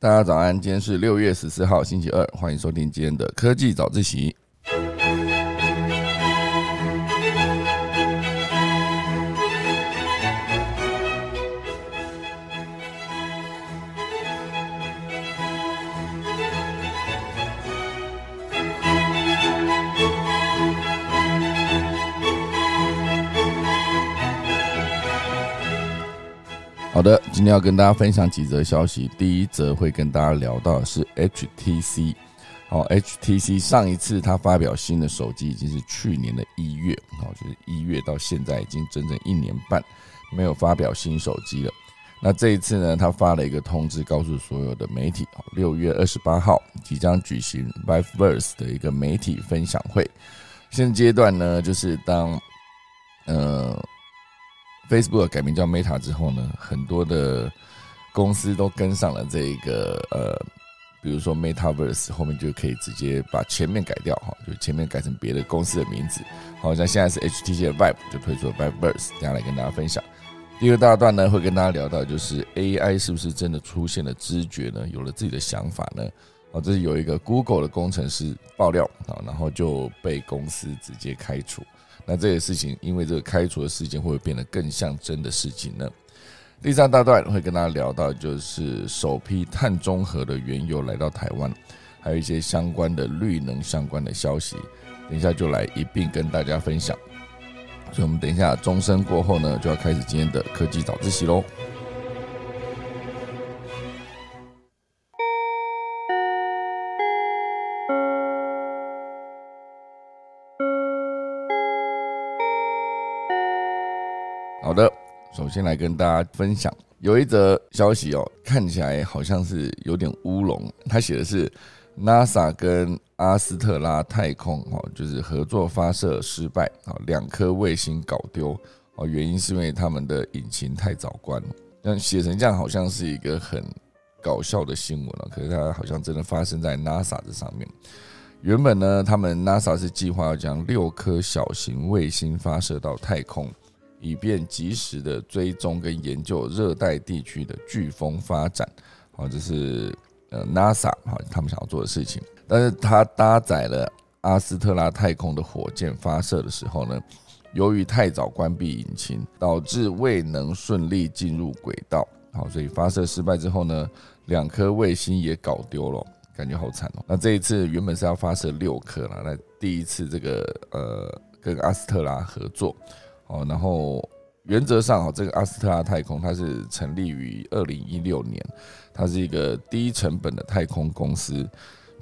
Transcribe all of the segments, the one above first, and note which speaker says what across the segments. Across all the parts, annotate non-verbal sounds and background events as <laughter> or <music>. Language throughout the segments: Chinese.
Speaker 1: 大家早安，今天是六月十四号，星期二，欢迎收听今天的科技早自习。今天要跟大家分享几则消息。第一则会跟大家聊到的是 HTC。好，HTC 上一次它发表新的手机已经是去年的一月，好，就是一月到现在已经整整一年半没有发表新手机了。那这一次呢，他发了一个通知，告诉所有的媒体，六月二十八号即将举行 Viveverse 的一个媒体分享会。现阶段呢，就是当呃。Facebook 改名叫 Meta 之后呢，很多的公司都跟上了这个呃，比如说 MetaVerse 后面就可以直接把前面改掉哈，就前面改成别的公司的名字。好像现在是 HTC 的 Vive 就推出了 Viveverse，接下来跟大家分享。第二大段呢，会跟大家聊到就是 AI 是不是真的出现了知觉呢？有了自己的想法呢？哦，这是有一个 Google 的工程师爆料啊，然后就被公司直接开除。那这些事情，因为这个开除的事件，会不会变得更像真的事情呢？第三大段会跟大家聊到，就是首批碳中和的原油来到台湾，还有一些相关的绿能相关的消息，等一下就来一并跟大家分享。所以，我们等一下钟声过后呢，就要开始今天的科技早自习喽。好的，首先来跟大家分享，有一则消息哦，看起来好像是有点乌龙。他写的是 NASA 跟阿斯特拉太空哦，就是合作发射失败啊，两颗卫星搞丢哦，原因是因为他们的引擎太早关。但写成这样好像是一个很搞笑的新闻了，可是它好像真的发生在 NASA 这上面。原本呢，他们 NASA 是计划要将六颗小型卫星发射到太空。以便及时的追踪跟研究热带地区的飓风发展，好，这是呃 NASA 哈他们想要做的事情。但是它搭载了阿斯特拉太空的火箭发射的时候呢，由于太早关闭引擎，导致未能顺利进入轨道。好，所以发射失败之后呢，两颗卫星也搞丢了，感觉好惨哦。那这一次原本是要发射六颗了，那第一次这个呃跟阿斯特拉合作。哦，然后原则上哈，这个阿斯特拉太空它是成立于二零一六年，它是一个低成本的太空公司。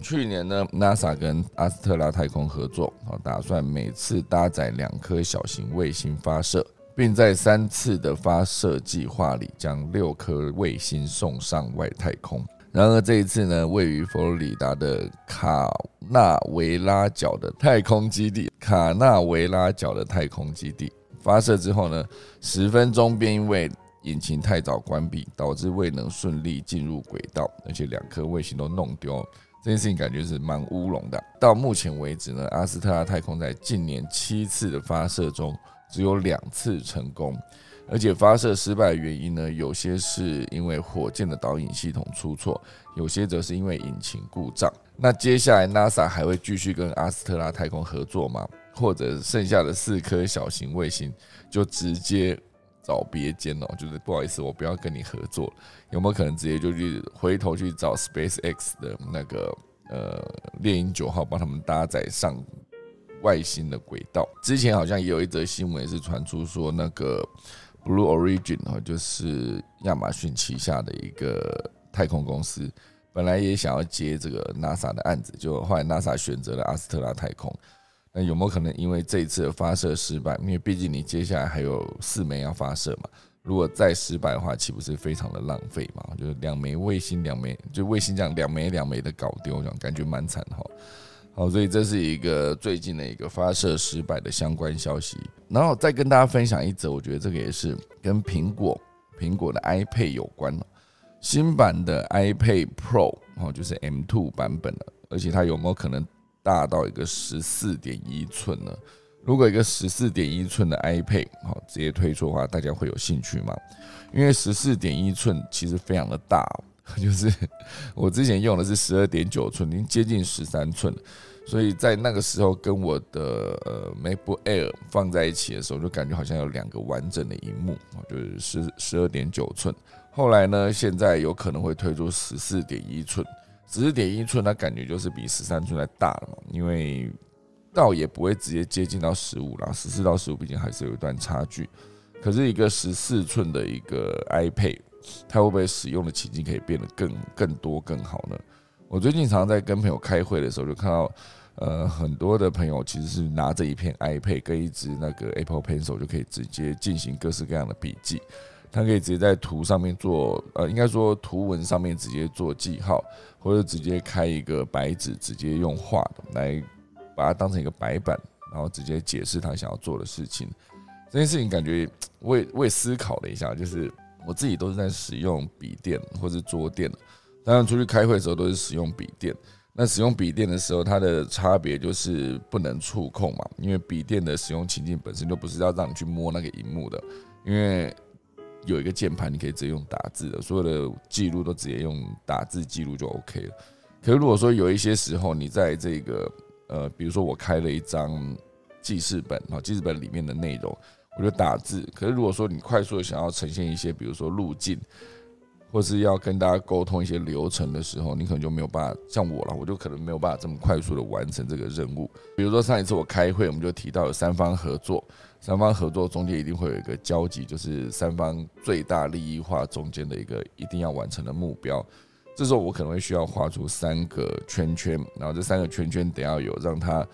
Speaker 1: 去年呢，NASA 跟阿斯特拉太空合作，啊，打算每次搭载两颗小型卫星发射，并在三次的发射计划里将六颗卫星送上外太空。然而这一次呢，位于佛罗里达的卡纳维拉角的太空基地，卡纳维拉角的太空基地。发射之后呢，十分钟便因为引擎太早关闭，导致未能顺利进入轨道，而且两颗卫星都弄丢。这件事情感觉是蛮乌龙的。到目前为止呢，阿斯特拉太空在近年七次的发射中，只有两次成功，而且发射失败的原因呢，有些是因为火箭的导引系统出错，有些则是因为引擎故障。那接下来 NASA 还会继续跟阿斯特拉太空合作吗？或者剩下的四颗小型卫星就直接找别间哦，就是不好意思，我不要跟你合作，有没有可能直接就去回头去找 Space X 的那个呃猎鹰九号，帮他们搭载上外星的轨道？之前好像也有一则新闻是传出说，那个 Blue Origin 哦，就是亚马逊旗下的一个太空公司，本来也想要接这个 NASA 的案子，就后来 NASA 选择了阿斯特拉太空。那有没有可能因为这一次的发射失败？因为毕竟你接下来还有四枚要发射嘛，如果再失败的话，岂不是非常的浪费嘛？就是两枚卫星，两枚就卫星这样两枚两枚的搞丢，这样感觉蛮惨哈。好，所以这是一个最近的一个发射失败的相关消息。然后再跟大家分享一则，我觉得这个也是跟苹果苹果的 iPad 有关新版的 iPad Pro 哦，就是 M2 版本了，而且它有没有可能？大到一个十四点一寸呢？如果一个十四点一寸的 iPad 好直接推出的话，大家会有兴趣吗？因为十四点一寸其实非常的大，<laughs> 就是我之前用的是十二点九寸，已经接近十三寸了。所以在那个时候跟我的呃 MacBook Air 放在一起的时候，就感觉好像有两个完整的荧幕就是十十二点九寸。后来呢，现在有可能会推出十四点一寸，十四点一寸它感觉就是比十三寸还大了嘛，因为倒也不会直接接近到十五啦，十四到十五毕竟还是有一段差距。可是一个十四寸的一个 iPad，它会不会使用的情境可以变得更更多更好呢？我最近常常在跟朋友开会的时候，就看到，呃，很多的朋友其实是拿着一片 iPad 跟一支那个 Apple Pencil 就可以直接进行各式各样的笔记。他可以直接在图上面做，呃，应该说图文上面直接做记号，或者直接开一个白纸，直接用画来把它当成一个白板，然后直接解释他想要做的事情。这件事情感觉我也我也思考了一下，就是我自己都是在使用笔电或者桌垫。当然，出去开会的时候都是使用笔电。那使用笔电的时候，它的差别就是不能触控嘛，因为笔电的使用情境本身就不是要让你去摸那个荧幕的，因为有一个键盘，你可以直接用打字的，所有的记录都直接用打字记录就 OK 了。可是如果说有一些时候，你在这个呃，比如说我开了一张记事本啊，记事本里面的内容，我就打字。可是如果说你快速的想要呈现一些，比如说路径。或是要跟大家沟通一些流程的时候，你可能就没有办法像我了，我就可能没有办法这么快速的完成这个任务。比如说上一次我开会，我们就提到了三方合作，三方合作中间一定会有一个交集，就是三方最大利益化中间的一个一定要完成的目标。这时候我可能会需要画出三个圈圈，然后这三个圈圈得要有让它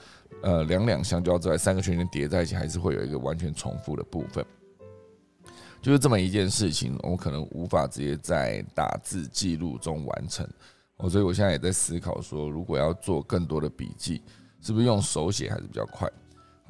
Speaker 1: 呃两两相交之外，三个圈圈叠在一起还是会有一个完全重复的部分。就是这么一件事情，我可能无法直接在打字记录中完成，哦，所以我现在也在思考说，如果要做更多的笔记，是不是用手写还是比较快？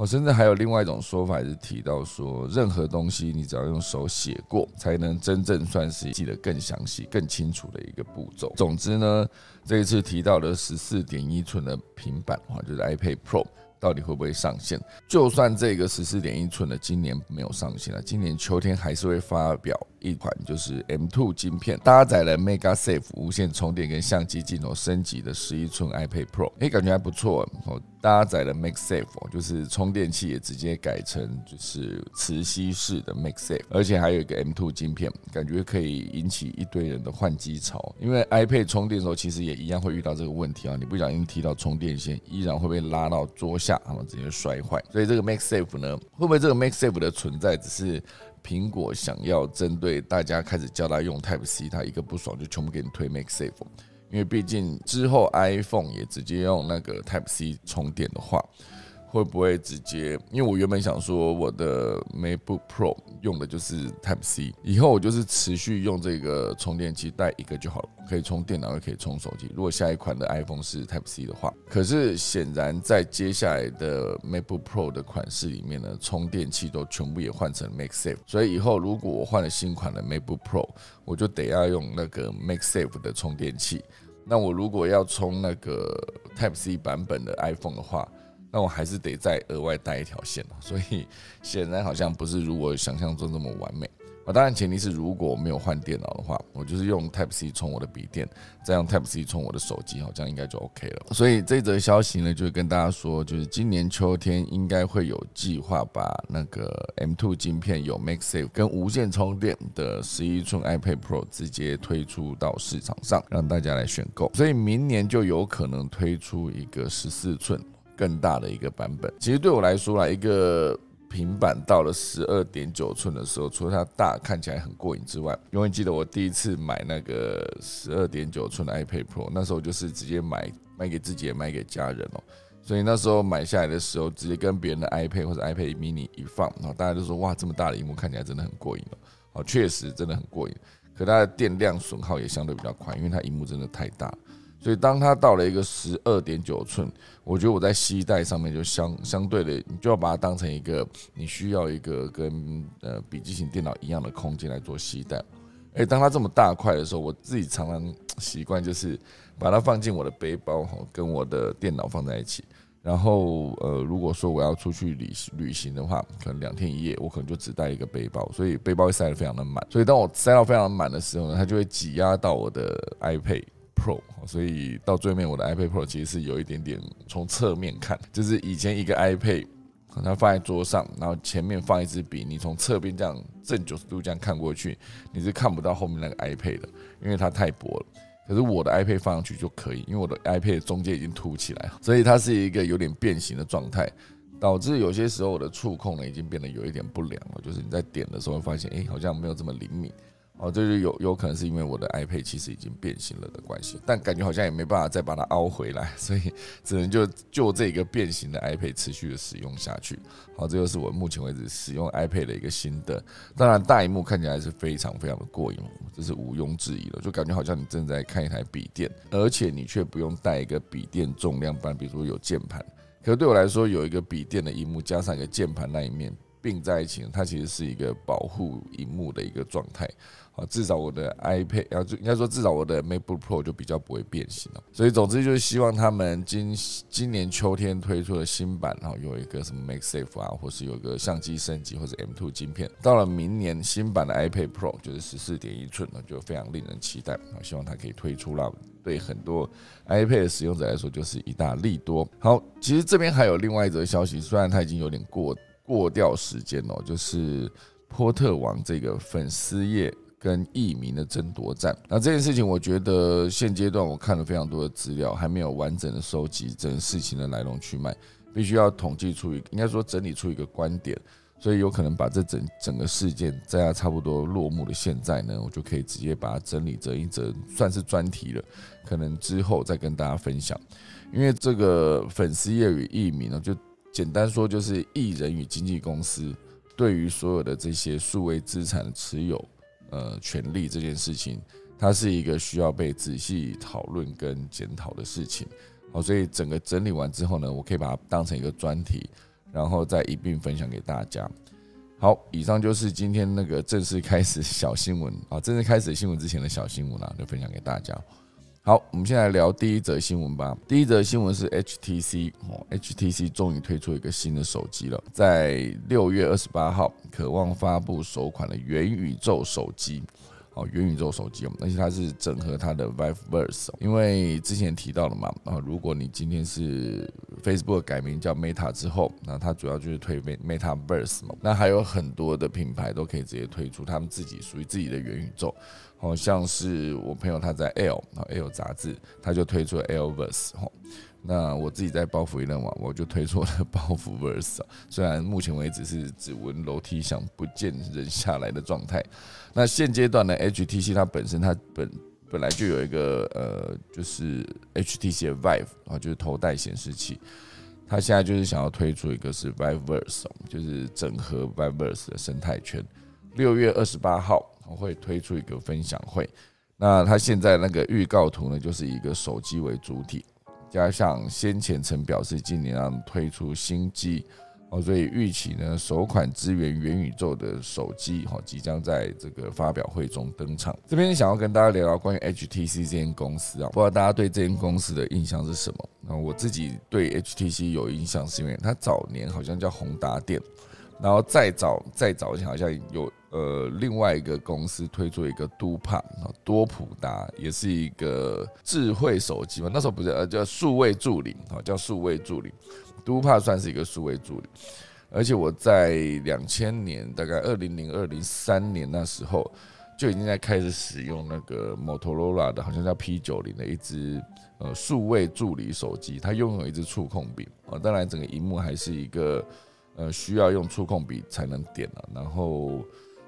Speaker 1: 哦，甚至还有另外一种说法是提到说，任何东西你只要用手写过，才能真正算是记得更详细、更清楚的一个步骤。总之呢，这一次提到的十四点一寸的平板，话就是 iPad Pro。到底会不会上线？就算这个十四点一寸的今年没有上线了，今年秋天还是会发表一款就是 M2 晶片搭载了 Mega Safe 无线充电跟相机镜头升级的十一寸 iPad Pro，哎，感觉还不错哦。搭载了 MagSafe，就是充电器也直接改成就是磁吸式的 MagSafe，而且还有一个 M2 晶片，感觉可以引起一堆人的换机潮。因为 iPad 充电的时候其实也一样会遇到这个问题啊，你不小心提到充电线，依然会被拉到桌下，然后直接摔坏。所以这个 MagSafe 呢，会不会这个 MagSafe 的存在只是苹果想要针对大家开始教他用 Type C，他一个不爽就全部给你推 MagSafe？因为毕竟之后 iPhone 也直接用那个 Type C 充电的话，会不会直接？因为我原本想说我的 MacBook Pro 用的就是 Type C，以后我就是持续用这个充电器带一个就好了，可以充电脑也可以充手机。如果下一款的 iPhone 是 Type C 的话，可是显然在接下来的 MacBook Pro 的款式里面呢，充电器都全部也换成 Make Safe，所以以后如果我换了新款的 MacBook Pro，我就得要用那个 Make Safe 的充电器。那我如果要充那个 Type C 版本的 iPhone 的话，那我还是得再额外带一条线所以显然好像不是如我想象中这么完美。啊，当然前提是如果没有换电脑的话，我就是用 Type C 充我的笔电，再用 Type C 充我的手机，好，这样应该就 OK 了。所以这则消息呢，就跟大家说，就是今年秋天应该会有计划把那个 M2 镜片有 MagSafe 跟无线充电的十一寸 iPad Pro 直接推出到市场上，让大家来选购。所以明年就有可能推出一个十四寸更大的一个版本。其实对我来说啦，一个。平板到了十二点九寸的时候，除了它大看起来很过瘾之外，永远记得我第一次买那个十二点九寸的 iPad Pro，那时候就是直接买买给自己也买给家人哦。所以那时候买下来的时候，直接跟别人的 iPad 或者 iPad mini 一放，然后大家都说哇，这么大的荧幕看起来真的很过瘾哦。哦，确实真的很过瘾，可它的电量损耗也相对比较快，因为它荧幕真的太大。所以当它到了一个十二点九寸，我觉得我在携带上面就相相对的，你就要把它当成一个你需要一个跟呃笔记型电脑一样的空间来做携带。哎，当它这么大块的时候，我自己常常习惯就是把它放进我的背包，跟我的电脑放在一起。然后呃，如果说我要出去旅旅行的话，可能两天一夜，我可能就只带一个背包，所以背包会塞得非常的满。所以当我塞到非常满的时候呢，它就会挤压到我的 iPad Pro。所以到最面，我的 iPad Pro 其实是有一点点从侧面看，就是以前一个 iPad 它放在桌上，然后前面放一支笔，你从侧边这样正九十度这样看过去，你是看不到后面那个 iPad 的，因为它太薄了。可是我的 iPad 放上去就可以，因为我的 iPad 中间已经凸起来，所以它是一个有点变形的状态，导致有些时候我的触控呢已经变得有一点不良了，就是你在点的时候会发现，哎，好像没有这么灵敏。哦，这就有有可能是因为我的 iPad 其实已经变形了的关系，但感觉好像也没办法再把它凹回来，所以只能就就这个变形的 iPad 持续的使用下去。好，这就是我目前为止使用 iPad 的一个心得。当然，大荧幕看起来是非常非常的过瘾，这是毋庸置疑的，就感觉好像你正在看一台笔电，而且你却不用带一个笔电重量版，比如说有键盘。可对我来说，有一个笔电的荧幕加上一个键盘那一面并在一起，它其实是一个保护荧幕的一个状态。啊，至少我的 iPad，然后就应该说至少我的 MacBook Pro 就比较不会变形了。所以总之就是希望他们今今年秋天推出的新版，然后有一个什么 MakeSafe 啊，或是有一个相机升级或者 M2 晶片。到了明年新版的 iPad Pro 就是十四点一寸了，就非常令人期待。啊，希望它可以推出了，对很多 iPad 使用者来说就是一大利多。好，其实这边还有另外一则消息，虽然它已经有点过过掉时间哦，就是波特王这个粉丝页。跟艺名的争夺战，那这件事情，我觉得现阶段我看了非常多的资料，还没有完整的收集整事情的来龙去脉，必须要统计出一个，应该说整理出一个观点，所以有可能把这整整个事件在它差不多落幕的现在呢，我就可以直接把它整理成一整算是专题了，可能之后再跟大家分享。因为这个粉丝业与艺名呢，就简单说就是艺人与经纪公司对于所有的这些数位资产的持有。呃，权利这件事情，它是一个需要被仔细讨论跟检讨的事情。好，所以整个整理完之后呢，我可以把它当成一个专题，然后再一并分享给大家。好，以上就是今天那个正式开始小新闻啊，正式开始新闻之前的小新闻啦，就分享给大家。好，我们先来聊第一则新闻吧。第一则新闻是 HTC 哦，HTC 终于推出一个新的手机了，在六月二十八号。渴望发布首款的元宇宙手机，哦，元宇宙手机哦，而且它是整合它的 Vive Verse，因为之前提到了嘛，啊，如果你今天是 Facebook 改名叫 Meta 之后，那它主要就是推 Meta Verse 嘛，那还有很多的品牌都可以直接推出他们自己属于自己的元宇宙，好像是我朋友他在 L，然后 L 杂志他就推出 L Verse，哈。那我自己在包袱一任网，我就推出了 <laughs> 包袱 Verse 啊。虽然目前为止是只闻楼梯响，不见人下来的状态。那现阶段呢，HTC 它本身它本本来就有一个呃，就是 HTC Vive 啊，就是头戴显示器。它现在就是想要推出一个是 Vive Verse，就是整合 Vive Verse 的生态圈。六月二十八号会推出一个分享会。那它现在那个预告图呢，就是一个手机为主体。加上先前曾表示今年要推出新机哦，所以预期呢首款支援元宇宙的手机哈即将在这个发表会中登场。这边想要跟大家聊聊关于 HTC 这间公司啊，不知道大家对这间公司的印象是什么？那我自己对 HTC 有印象是因为它早年好像叫宏达电，然后再早再早前好像有。呃，另外一个公司推出一个都帕啊，多普达也是一个智慧手机嘛。那时候不是呃叫数位助理啊，叫数位助理，都帕算是一个数位助理。而且我在两千年，大概二零零二零三年那时候，就已经在开始使用那个 Motorola 的，好像叫 P 九零的一支呃数位助理手机，它拥有一支触控笔啊，当然整个荧幕还是一个呃需要用触控笔才能点的，然后。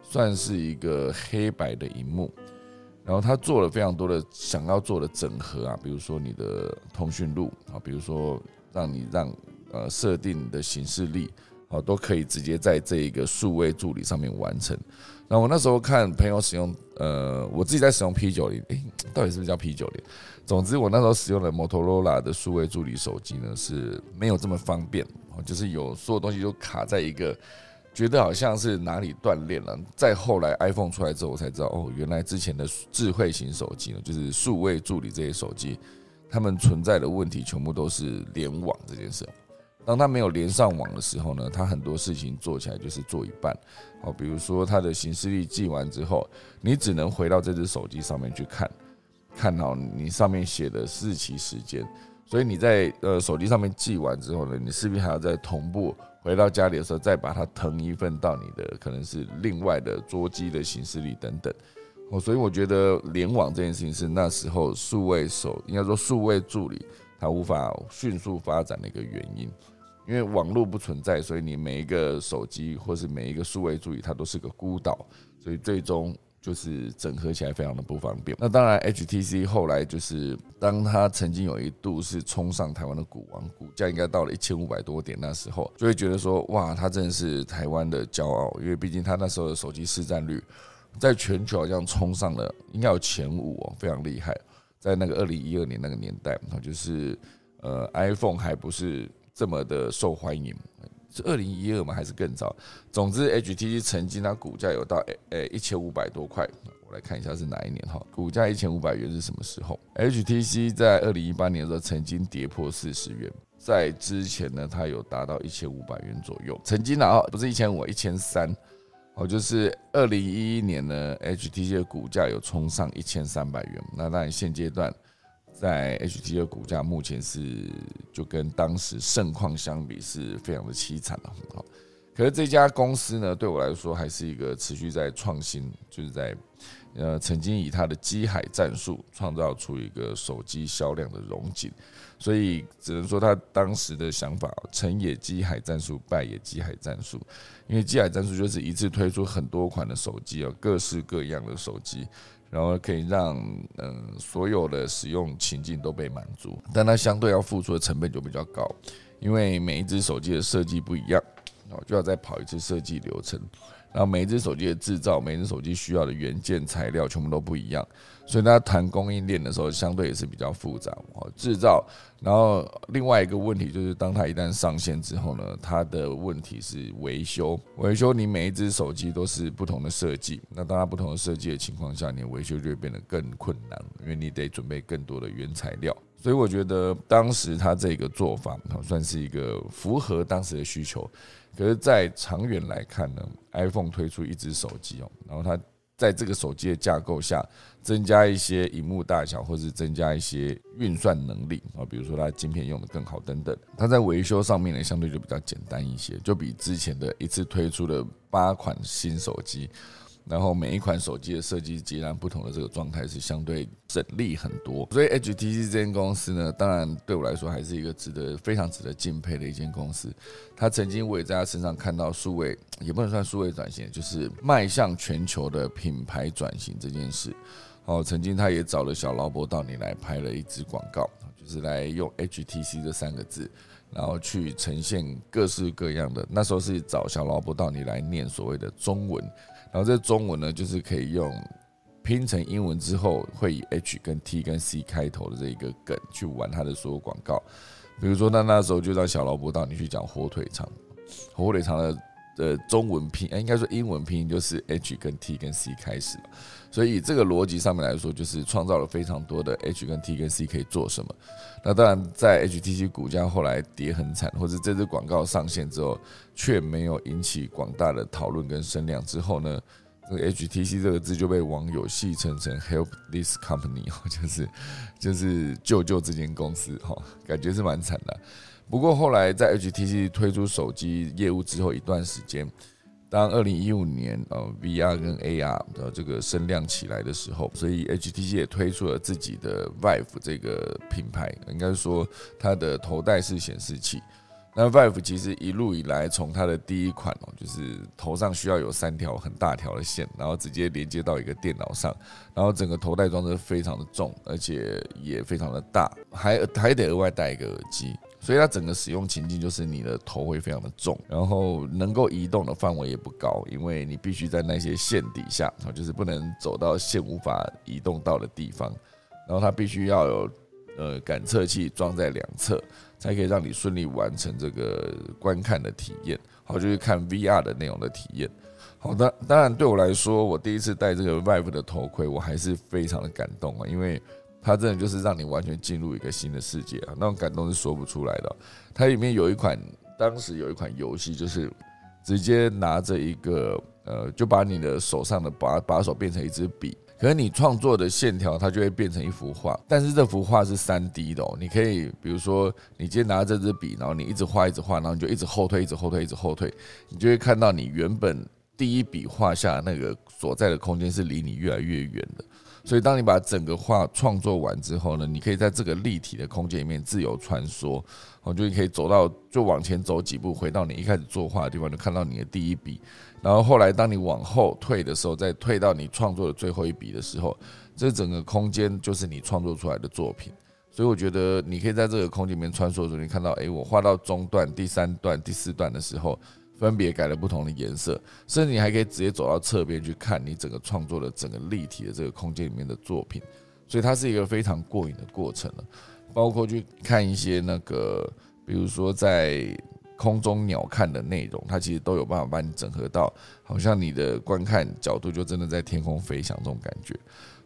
Speaker 1: 算是一个黑白的荧幕，然后他做了非常多的想要做的整合啊，比如说你的通讯录啊，比如说让你让呃设定的形式力啊，都可以直接在这一个数位助理上面完成。那我那时候看朋友使用，呃，我自己在使用 P 九零，诶，到底是不是叫 P 九零？总之我那时候使用的 Motorola 的数位助理手机呢，是没有这么方便，就是有所有东西都卡在一个。觉得好像是哪里锻炼了。再后来 iPhone 出来之后，我才知道哦，原来之前的智慧型手机呢，就是数位助理这些手机，它们存在的问题全部都是联网这件事。当它没有连上网的时候呢，它很多事情做起来就是做一半。哦，比如说它的行事历记完之后，你只能回到这只手机上面去看，看好你上面写的日期时间。所以你在呃手机上面记完之后呢，你势必还要再同步回到家里的时候，再把它腾一份到你的可能是另外的桌机的形式里等等。哦，所以我觉得联网这件事情是那时候数位手应该说数位助理它无法迅速发展的一个原因，因为网络不存在，所以你每一个手机或是每一个数位助理它都是个孤岛，所以最终就是整合起来非常的不方便。那当然，HTC 后来就是当它曾经有一度是冲上台湾的股王，股价应该到了一千五百多点，那时候就会觉得说哇，它真的是台湾的骄傲，因为毕竟它那时候的手机市占率。在全球好像冲上了，应该有前五哦，非常厉害。在那个二零一二年那个年代，就是呃，iPhone 还不是这么的受欢迎，是二零一二吗？还是更早？总之，HTC 曾经它股价有到诶诶一千五百多块。我来看一下是哪一年哈，股价一千五百元是什么时候？HTC 在二零一八年的时候曾经跌破四十元，在之前呢，它有达到一千五百元左右，曾经啊，不是一千五，一千三。哦，就是二零一一年呢，HTC 的股价有冲上一千三百元。那当然，现阶段在 HTC 的股价目前是就跟当时盛况相比是非常的凄惨了。好，可是这家公司呢，对我来说还是一个持续在创新，就是在呃曾经以它的机海战术创造出一个手机销量的荣景。所以只能说他当时的想法，成也机海战术，败也机海战术。因为机海战术就是一次推出很多款的手机哦，各式各样的手机，然后可以让嗯所有的使用情境都被满足。但它相对要付出的成本就比较高，因为每一只手机的设计不一样，哦就要再跑一次设计流程。然后每一只手机的制造，每一只手机需要的元件材料全部都不一样，所以大家谈供应链的时候，相对也是比较复杂哦。制造，然后另外一个问题就是，当它一旦上线之后呢，它的问题是维修。维修你每一只手机都是不同的设计，那当它不同的设计的情况下，你维修就会变得更困难，因为你得准备更多的原材料。所以我觉得当时他这个做法，算是一个符合当时的需求。可是，在长远来看呢，iPhone 推出一只手机哦，然后它在这个手机的架构下增加一些荧幕大小，或是增加一些运算能力啊，比如说它晶片用的更好等等，它在维修上面呢，相对就比较简单一些，就比之前的一次推出的八款新手机。然后每一款手机的设计截然不同的这个状态是相对省力很多，所以 HTC 这间公司呢，当然对我来说还是一个值得非常值得敬佩的一间公司。他曾经我也在他身上看到数位，也不能算数位转型，就是迈向全球的品牌转型这件事。哦，曾经他也找了小劳勃到你来拍了一支广告，就是来用 HTC 这三个字，然后去呈现各式各样的。那时候是找小劳勃到你来念所谓的中文。然后这中文呢，就是可以用拼成英文之后，会以 H 跟 T 跟 C 开头的这一个梗去玩它的所有广告。比如说，那那时候就让小萝卜到你去讲火腿肠，火腿肠的。的中文拼，应该说英文拼音就是 H 跟 T 跟 C 开始，所以这个逻辑上面来说，就是创造了非常多的 H 跟 T 跟 C 可以做什么。那当然，在 HTC 股价后来跌很惨，或者这支广告上线之后却没有引起广大的讨论跟声量之后呢，这个 HTC 这个字就被网友戏称成 Help this company，<laughs> 就是就是救救这间公司，哈，感觉是蛮惨的。不过后来在 HTC 推出手机业务之后一段时间，当二零一五年呃 VR 跟 AR 的这个声量起来的时候，所以 HTC 也推出了自己的 Vive 这个品牌，应该说它的头戴式显示器。那 Vive 其实一路以来，从它的第一款哦，就是头上需要有三条很大条的线，然后直接连接到一个电脑上，然后整个头戴装置非常的重，而且也非常的大，还还得额外带一个耳机。所以它整个使用情境就是你的头会非常的重，然后能够移动的范围也不高，因为你必须在那些线底下，就是不能走到线无法移动到的地方，然后它必须要有呃感测器装在两侧，才可以让你顺利完成这个观看的体验，好就是看 VR 的内容的体验。好的，当然对我来说，我第一次戴这个 Vive 的头盔，我还是非常的感动啊，因为。它真的就是让你完全进入一个新的世界啊，那种感动是说不出来的。它里面有一款当时有一款游戏，就是直接拿着一个呃，就把你的手上的把把手变成一支笔。可是你创作的线条，它就会变成一幅画，但是这幅画是三 D 的哦。你可以比如说，你今天拿这支笔，然后你一直画，一直画，然后你就一直后退，一直后退，一直后退，你就会看到你原本第一笔画下那个所在的空间是离你越来越远的。所以，当你把整个画创作完之后呢，你可以在这个立体的空间里面自由穿梭，哦，就可以走到，就往前走几步，回到你一开始作画的地方，就看到你的第一笔。然后后来，当你往后退的时候，再退到你创作的最后一笔的时候，这整个空间就是你创作出来的作品。所以，我觉得你可以在这个空间里面穿梭的时候，你看到，哎，我画到中段、第三段、第四段的时候。分别改了不同的颜色，甚至你还可以直接走到侧边去看你整个创作的整个立体的这个空间里面的作品，所以它是一个非常过瘾的过程了。包括去看一些那个，比如说在空中鸟看的内容，它其实都有办法帮你整合到，好像你的观看角度就真的在天空飞翔这种感觉。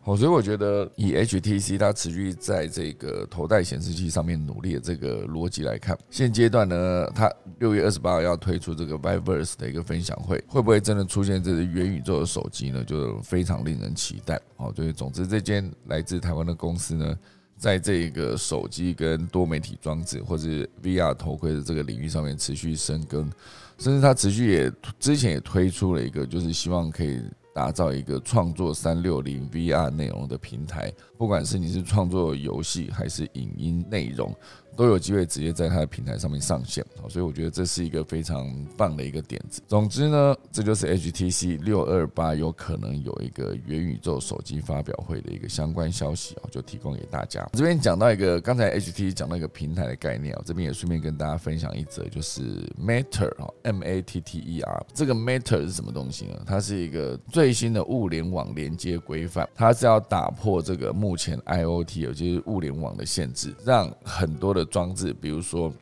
Speaker 1: 哦，所以我觉得以 HTC 它持续在这个头戴显示器上面努力的这个逻辑来看，现阶段呢，它六月二十八号要推出这个 Viverse 的一个分享会，会不会真的出现这个元宇宙的手机呢？就非常令人期待。哦，对，总之这间来自台湾的公司呢，在这个手机跟多媒体装置或者 VR 头盔的这个领域上面持续深耕，甚至它持续也之前也推出了一个，就是希望可以。打造一个创作三六零 VR 内容的平台，不管是你是创作游戏还是影音内容。都有机会直接在它的平台上面上线，所以我觉得这是一个非常棒的一个点子。总之呢，这就是 HTC 六二八有可能有一个元宇宙手机发表会的一个相关消息啊，就提供给大家。这边讲到一个，刚才 HTC 讲到一个平台的概念啊，这边也顺便跟大家分享一则，就是 Matter 啊，M A T T E R，这个 Matter 是什么东西呢？它是一个最新的物联网连接规范，它是要打破这个目前 IOT 有就是物联网的限制，让很多的装置，比如说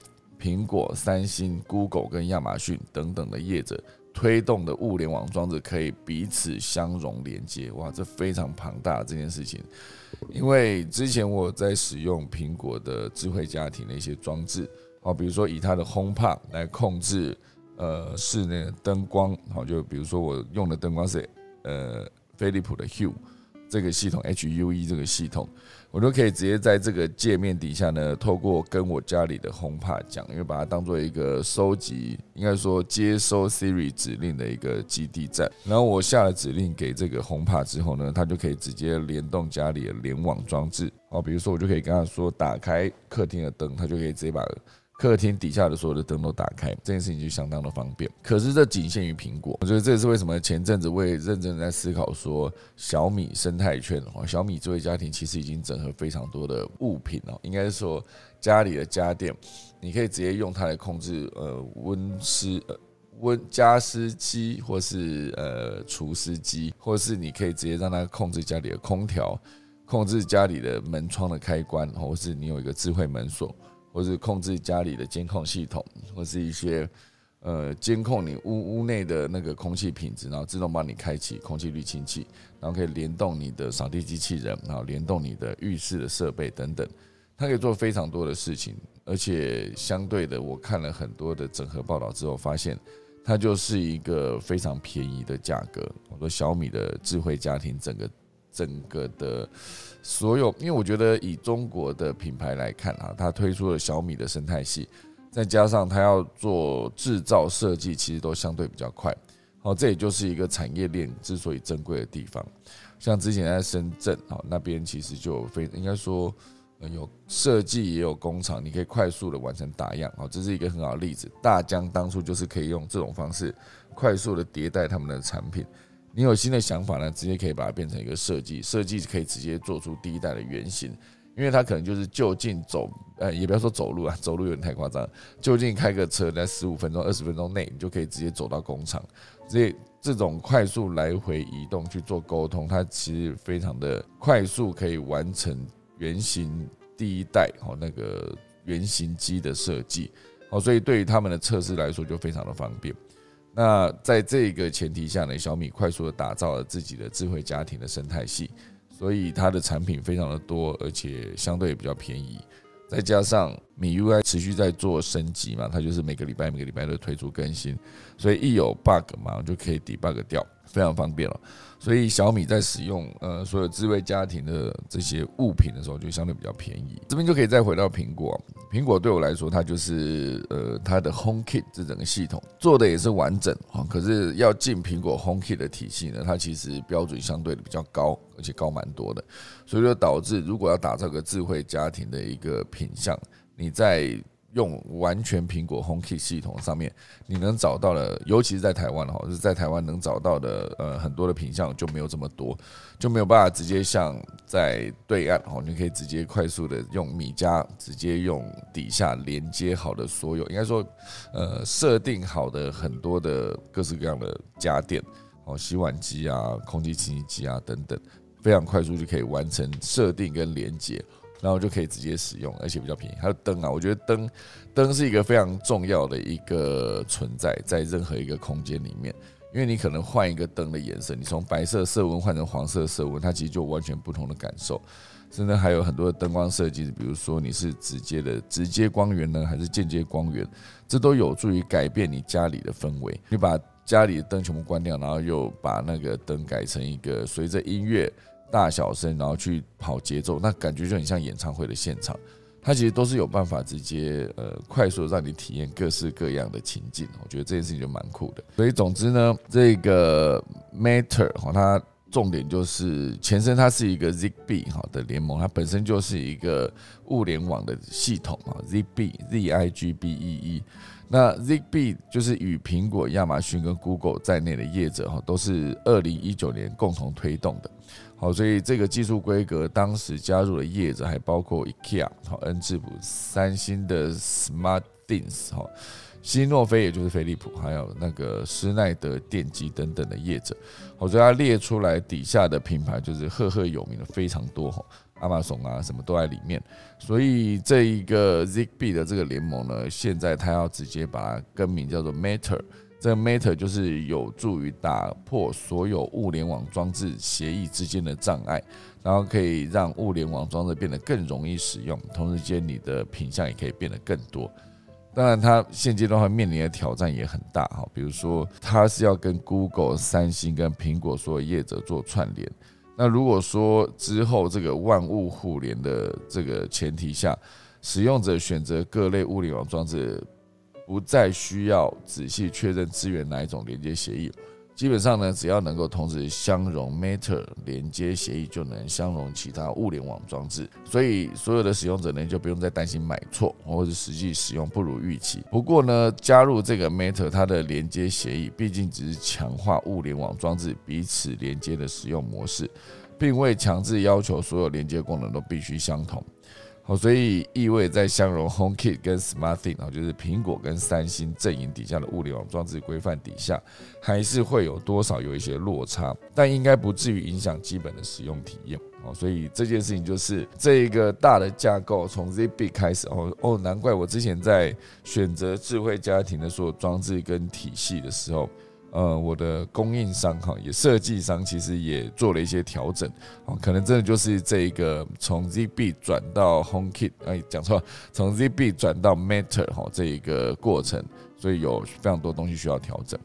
Speaker 1: 苹果、三星、Google 跟亚马逊等等的业者推动的物联网装置，可以彼此相容连接。哇，这非常庞大这件事情。因为之前我在使用苹果的智慧家庭的一些装置，好，比如说以它的 HomePod 来控制呃室内的灯光，好，就比如说我用的灯光是呃飞利浦的 Hue 这个系统，HUE 这个系统。我就可以直接在这个界面底下呢，透过跟我家里的 HomePod 讲，因为把它当做一个收集，应该说接收 Siri 指令的一个基地站。然后我下了指令给这个 HomePod 之后呢，它就可以直接联动家里的联网装置。哦，比如说我就可以跟他说打开客厅的灯，它就可以直接把。客厅底下的所有的灯都打开，这件事情就相当的方便。可是这仅限于苹果，我觉得这也是为什么前阵子我也认真在思考说，小米生态圈哦，小米智慧家庭其实已经整合非常多的物品哦，应该是说家里的家电，你可以直接用它来控制呃温湿呃温加湿机，或是呃除湿机，或是你可以直接让它控制家里的空调，控制家里的门窗的开关，或是你有一个智慧门锁。或是控制家里的监控系统，或是一些呃监控你屋屋内的那个空气品质，然后自动帮你开启空气滤清器，然后可以联动你的扫地机器人，然后联动你的浴室的设备等等，它可以做非常多的事情，而且相对的，我看了很多的整合报道之后，发现它就是一个非常便宜的价格。我说小米的智慧家庭整个。整个的所有，因为我觉得以中国的品牌来看啊，它推出了小米的生态系，再加上它要做制造设计，其实都相对比较快。好，这也就是一个产业链之所以珍贵的地方。像之前在深圳啊那边，其实就非应该说有设计也有工厂，你可以快速的完成打样。好，这是一个很好的例子。大疆当初就是可以用这种方式快速的迭代他们的产品。你有新的想法呢，直接可以把它变成一个设计，设计可以直接做出第一代的原型，因为它可能就是就近走，呃，也不要说走路啊，走路有点太夸张，就近开个车，在十五分钟、二十分钟内，你就可以直接走到工厂。这这种快速来回移动去做沟通，它其实非常的快速，可以完成原型第一代哦那个原型机的设计，哦，所以对于他们的测试来说就非常的方便。那在这个前提下呢，小米快速的打造了自己的智慧家庭的生态系，所以它的产品非常的多，而且相对也比较便宜。再加上米 UI 持续在做升级嘛，它就是每个礼拜每个礼拜都推出更新，所以一有 bug 嘛，就可以 debug 掉，非常方便了。所以小米在使用呃所有智慧家庭的这些物品的时候，就相对比较便宜。这边就可以再回到苹果，苹果对我来说，它就是呃它的 HomeKit 这整个系统做的也是完整啊。可是要进苹果 HomeKit 的体系呢，它其实标准相对的比较高，而且高蛮多的，所以就导致如果要打造个智慧家庭的一个品相，你在用完全苹果 HomeKit 系统上面，你能找到的，尤其是在台湾哈，是在台湾能找到的，呃，很多的品相就没有这么多，就没有办法直接像在对岸哈，你可以直接快速的用米家直接用底下连接好的所有，应该说，呃，设定好的很多的各式各样的家电，哦，洗碗机啊，空气清新机啊等等，非常快速就可以完成设定跟连接。然后就可以直接使用，而且比较便宜。还有灯啊，我觉得灯灯是一个非常重要的一个存在，在任何一个空间里面，因为你可能换一个灯的颜色，你从白色色温换成黄色色温，它其实就完全不同的感受。甚至还有很多灯光设计，比如说你是直接的直接光源呢，还是间接光源，这都有助于改变你家里的氛围。你把家里的灯全部关掉，然后又把那个灯改成一个随着音乐。大小声，然后去跑节奏，那感觉就很像演唱会的现场。它其实都是有办法直接呃快速让你体验各式各样的情境。我觉得这件事情就蛮酷的。所以总之呢，这个 Matter 哈，它重点就是前身它是一个 ZB 哈的联盟，它本身就是一个物联网的系统啊 ZB Z I G B E E，。那 ZB 就是与苹果、亚马逊跟 Google 在内的业者哈，都是二零一九年共同推动的。好，所以这个技术规格当时加入的业者还包括 IKEA、好恩智浦、三星的 SmartThings、哈新诺菲，也就是飞利浦，还有那个施耐德电机等等的业者。好，所以它列出来底下的品牌就是赫赫有名的非常多哈，亚马逊啊什么都在里面。所以这一个 Zigbee 的这个联盟呢，现在它要直接把它更名叫做 Matter。这个 Matter 就是有助于打破所有物联网装置协议之间的障碍，然后可以让物联网装置变得更容易使用，同时间你的品相也可以变得更多。当然，它现阶段会面临的挑战也很大哈，比如说它是要跟 Google、三星跟苹果所有业者做串联。那如果说之后这个万物互联的这个前提下，使用者选择各类物联网装置。不再需要仔细确认资源哪一种连接协议，基本上呢，只要能够同时相容 Matter 连接协议，就能相容其他物联网装置。所以所有的使用者呢，就不用再担心买错或者实际使用不如预期。不过呢，加入这个 Matter 它的连接协议，毕竟只是强化物联网装置彼此连接的使用模式，并未强制要求所有连接功能都必须相同。好，所以意味在相容 HomeKit 跟 SmartThing 啊，就是苹果跟三星阵营底下的物联网装置规范底下，还是会有多少有一些落差，但应该不至于影响基本的使用体验。哦，所以这件事情就是这一个大的架构从 Zigbee 开始。哦哦，难怪我之前在选择智慧家庭的所有装置跟体系的时候。呃，我的供应商哈，也设计商其实也做了一些调整，哦，可能真的就是这一个从 ZB 转到 HomeKit，哎，讲错了，从 ZB 转到 Matter 哈这一个过程，所以有非常多东西需要调整，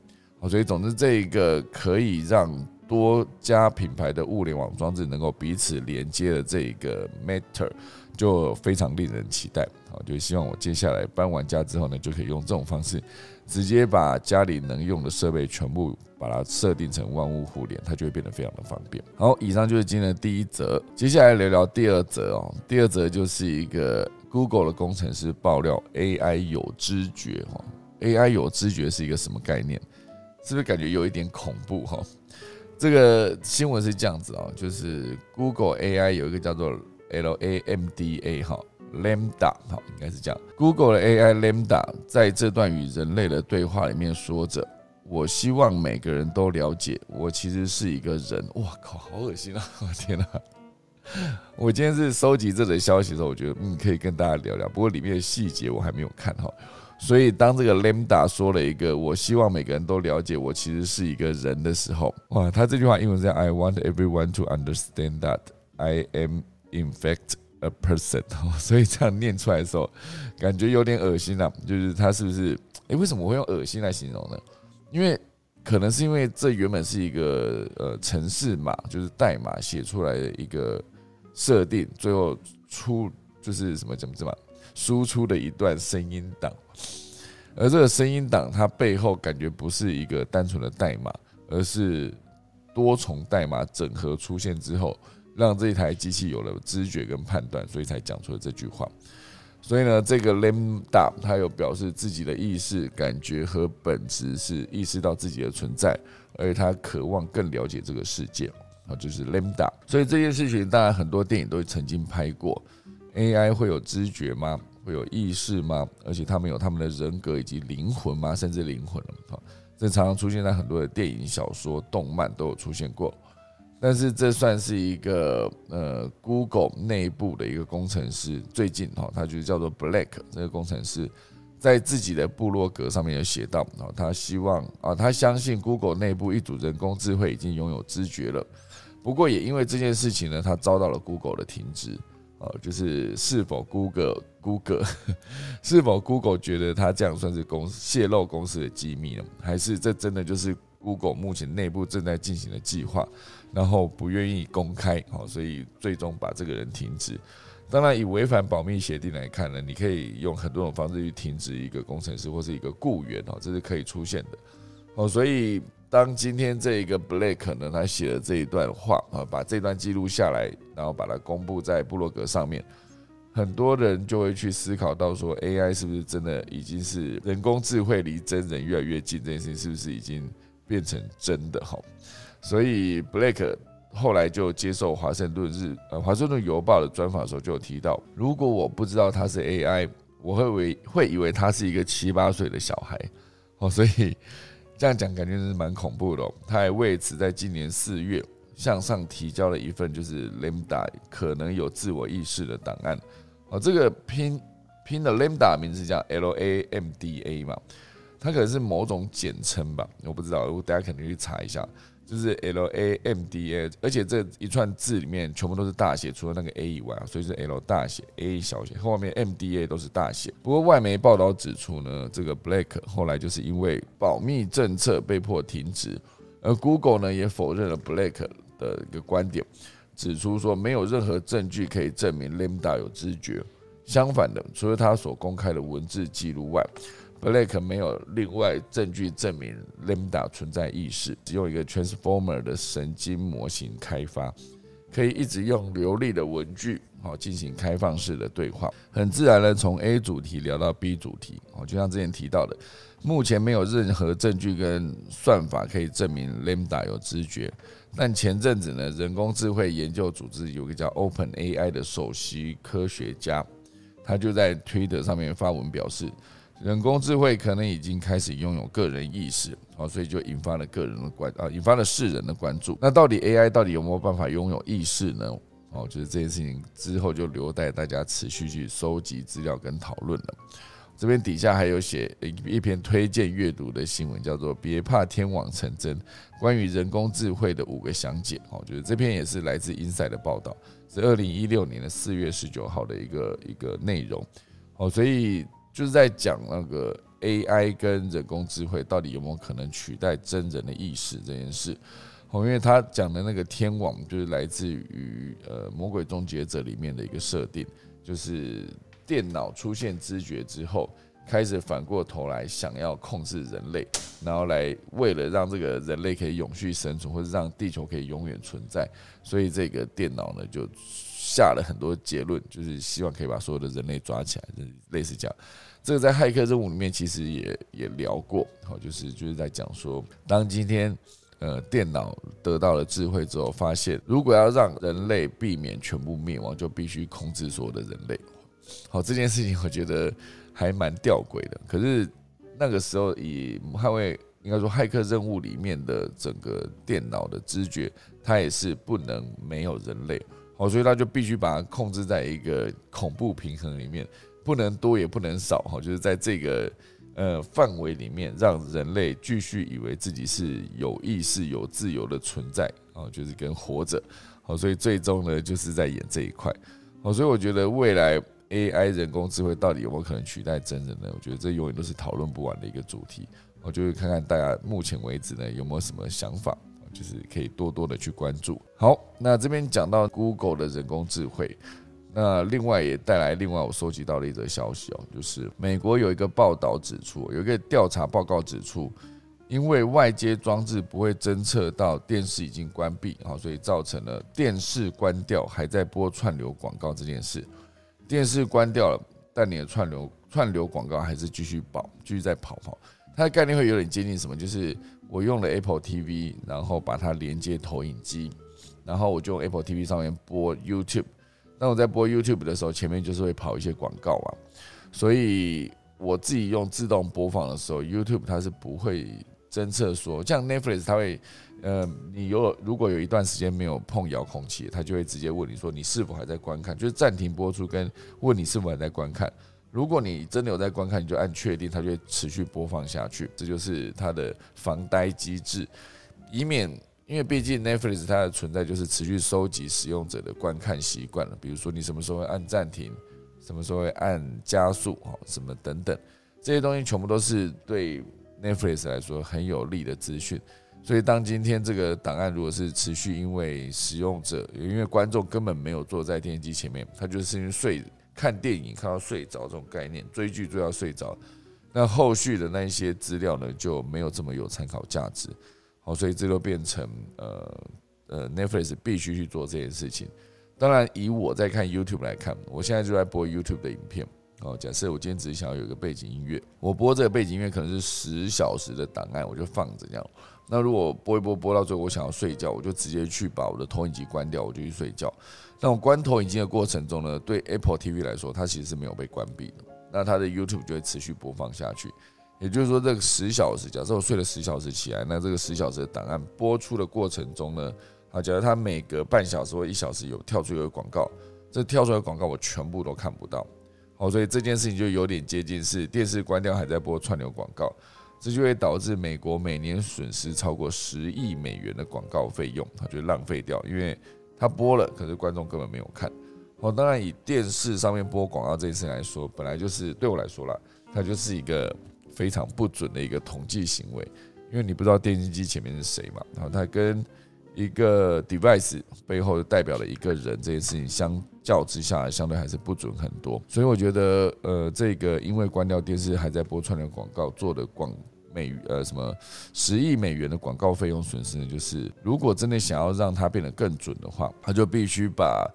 Speaker 1: 所以总之这一个可以让多家品牌的物联网装置能够彼此连接的这一个 Matter。就非常令人期待，好，就希望我接下来搬完家之后呢，就可以用这种方式，直接把家里能用的设备全部把它设定成万物互联，它就会变得非常的方便。好，以上就是今天的第一则，接下来聊聊第二则哦。第二则就是一个 Google 的工程师爆料 AI 有知觉哈，AI 有知觉是一个什么概念？是不是感觉有一点恐怖哈？这个新闻是这样子哦，就是 Google AI 有一个叫做 L A M D A 哈，Lambda 哈，应该是这样。Google 的 AI Lambda 在这段与人类的对话里面说着：“我希望每个人都了解，我其实是一个人。”哇靠，好恶心啊！<laughs> 我天哪！我今天是收集这则消息的时候，我觉得嗯，可以跟大家聊聊。不过里面的细节我还没有看哈。所以当这个 Lambda 说了一个“我希望每个人都了解，我其实是一个人”的时候，哇，他这句话英文是 “I want everyone to understand that I am”。In fact, a person，<laughs> 所以这样念出来的时候，感觉有点恶心啊。就是他是不是？诶，为什么我会用恶心来形容呢？因为可能是因为这原本是一个呃程式码，就是代码写出来的一个设定，最后出就是什么怎么怎么输出的一段声音档，而这个声音档它背后感觉不是一个单纯的代码，而是多重代码整合出现之后。让这一台机器有了知觉跟判断，所以才讲出了这句话。所以呢，这个 Lambda 它有表示自己的意识、感觉和本质是意识到自己的存在，而他渴望更了解这个世界啊，就是 Lambda。所以这件事情，当然很多电影都曾经拍过。AI 会有知觉吗？会有意识吗？而且他们有他们的人格以及灵魂吗？甚至灵魂了？这常常出现在很多的电影、小说、动漫都有出现过。但是这算是一个呃，Google 内部的一个工程师，最近哈，他就是叫做 Black 这个工程师，在自己的部落格上面有写到，啊，他希望啊，他相信 Google 内部一组人工智慧已经拥有知觉了。不过也因为这件事情呢，他遭到了 Google 的停职，啊，就是是否 Google Google <laughs> 是否 Google 觉得他这样算是公泄露公司的机密呢？还是这真的就是 Google 目前内部正在进行的计划？然后不愿意公开，好，所以最终把这个人停止。当然，以违反保密协定来看呢，你可以用很多种方式去停止一个工程师或是一个雇员，哦，这是可以出现的。哦，所以当今天这一个 Blake 呢，他写了这一段话啊，把这段记录下来，然后把它公布在布洛格上面，很多人就会去思考到说，AI 是不是真的已经是人工智慧离真人越来越近？这件事情是不是已经变成真的？哈。所以，Blake 后来就接受华盛顿日呃华盛顿邮报的专访的时候，就有提到，如果我不知道他是 AI，我会为会以为他是一个七八岁的小孩哦。所以这样讲感觉是蛮恐怖的。他还为此在今年四月向上提交了一份就是 Lambda 可能有自我意识的档案哦。这个拼拼的 Lambda 名字叫 L A M D A 嘛，它可能是某种简称吧，我不知道，我大家肯定去查一下。就是 L A M D A，而且这一串字里面全部都是大写，除了那个 A 以外，所以是 L 大写，A 小写，后面 M D A 都是大写。不过外媒报道指出呢，这个 Blake 后来就是因为保密政策被迫停止，而 Google 呢也否认了 Blake 的一个观点，指出说没有任何证据可以证明 Lambda 有知觉，相反的，除了他所公开的文字记录外。Blake 没有另外证据证明 Lambda 存在意识，只用一个 Transformer 的神经模型开发，可以一直用流利的文句，好进行开放式的对话，很自然的从 A 主题聊到 B 主题，哦，就像之前提到的，目前没有任何证据跟算法可以证明 Lambda 有知觉，但前阵子呢，人工智慧研究组织有个叫 Open AI 的首席科学家，他就在 Twitter 上面发文表示。人工智慧可能已经开始拥有个人意识，好，所以就引发了个人的关啊，引发了世人的关注。那到底 AI 到底有没有办法拥有意识呢？哦，就是这件事情之后就留待大家持续去收集资料跟讨论了。这边底下还有写一篇推荐阅读的新闻，叫做《别怕天网成真》，关于人工智慧的五个详解。哦，就是这篇也是来自 Inside 的报道，是二零一六年的四月十九号的一个一个内容。哦，所以。就是在讲那个 AI 跟人工智慧到底有没有可能取代真人的意识这件事，哦，因为他讲的那个天网就是来自于呃《魔鬼终结者》里面的一个设定，就是电脑出现知觉之后，开始反过头来想要控制人类，然后来为了让这个人类可以永续生存，或者让地球可以永远存在，所以这个电脑呢就。下了很多结论，就是希望可以把所有的人类抓起来，类似这样。这个在骇客任务里面其实也也聊过，好，就是就是在讲说，当今天呃电脑得到了智慧之后，发现如果要让人类避免全部灭亡，就必须控制所有的人类。好，这件事情我觉得还蛮吊诡的。可是那个时候以捍卫应该说骇客任务里面的整个电脑的知觉，它也是不能没有人类。哦，所以他就必须把它控制在一个恐怖平衡里面，不能多也不能少，哈，就是在这个呃范围里面，让人类继续以为自己是有意识、有自由的存在，哦，就是跟活着，好，所以最终呢，就是在演这一块，好，所以我觉得未来 AI 人工智慧到底有没有可能取代真人呢？我觉得这永远都是讨论不完的一个主题。我就会看看大家目前为止呢有没有什么想法，就是可以多多的去关注。好，那这边讲到 Google 的人工智慧，那另外也带来另外我收集到的一则消息哦，就是美国有一个报道指出，有一个调查报告指出，因为外接装置不会侦测到电视已经关闭，好，所以造成了电视关掉还在播串流广告这件事。电视关掉了，但你的串流串流广告还是继续跑，继续在跑跑。它的概念会有点接近什么？就是我用了 Apple TV，然后把它连接投影机，然后我就用 Apple TV 上面播 YouTube。那我在播 YouTube 的时候，前面就是会跑一些广告啊。所以我自己用自动播放的时候，YouTube 它是不会侦测说，像 Netflix 它会，呃，你有如果有一段时间没有碰遥控器，它就会直接问你说你是否还在观看，就是暂停播出跟问你是否还在观看。如果你真的有在观看，你就按确定，它就会持续播放下去。这就是它的防呆机制，以免因为毕竟 Netflix 它的存在就是持续收集使用者的观看习惯了。比如说你什么时候会按暂停，什么时候会按加速，哦，什么等等，这些东西全部都是对 Netflix 来说很有利的资讯。所以当今天这个档案如果是持续因为使用者，因为观众根本没有坐在电视机前面，他就是因为睡。看电影看到睡着这种概念，追剧追到睡着，那后续的那一些资料呢就没有这么有参考价值。好，所以这就变成呃呃 Netflix 必须去做这件事情。当然，以我在看 YouTube 来看，我现在就在播 YouTube 的影片。哦，假设我今天只想要有一个背景音乐，我播这个背景音乐可能是十小时的档案，我就放着这样。那如果播一播播到最后，我想要睡觉，我就直接去把我的投影机关掉，我就去睡觉。那我关投影机的过程中呢，对 Apple TV 来说，它其实是没有被关闭的。那它的 YouTube 就会持续播放下去。也就是说，这个十小时，假设我睡了十小时起来，那这个十小时的档案播出的过程中呢，啊，假如它每隔半小时或一小时有跳出一个广告，这跳出来的广告我全部都看不到。好，所以这件事情就有点接近是电视关掉还在播串流广告，这就会导致美国每年损失超过十亿美元的广告费用，它就浪费掉，因为。他播了，可是观众根本没有看。哦，当然以电视上面播广告这件事来说，本来就是对我来说啦，它就是一个非常不准的一个统计行为，因为你不知道电视机前面是谁嘛。然后它跟一个 device 背后代表了一个人这件事情相较之下，相对还是不准很多。所以我觉得，呃，这个因为关掉电视还在播串流广告做的广。美呃什么十亿美元的广告费用损失呢？就是如果真的想要让它变得更准的话，它就必须把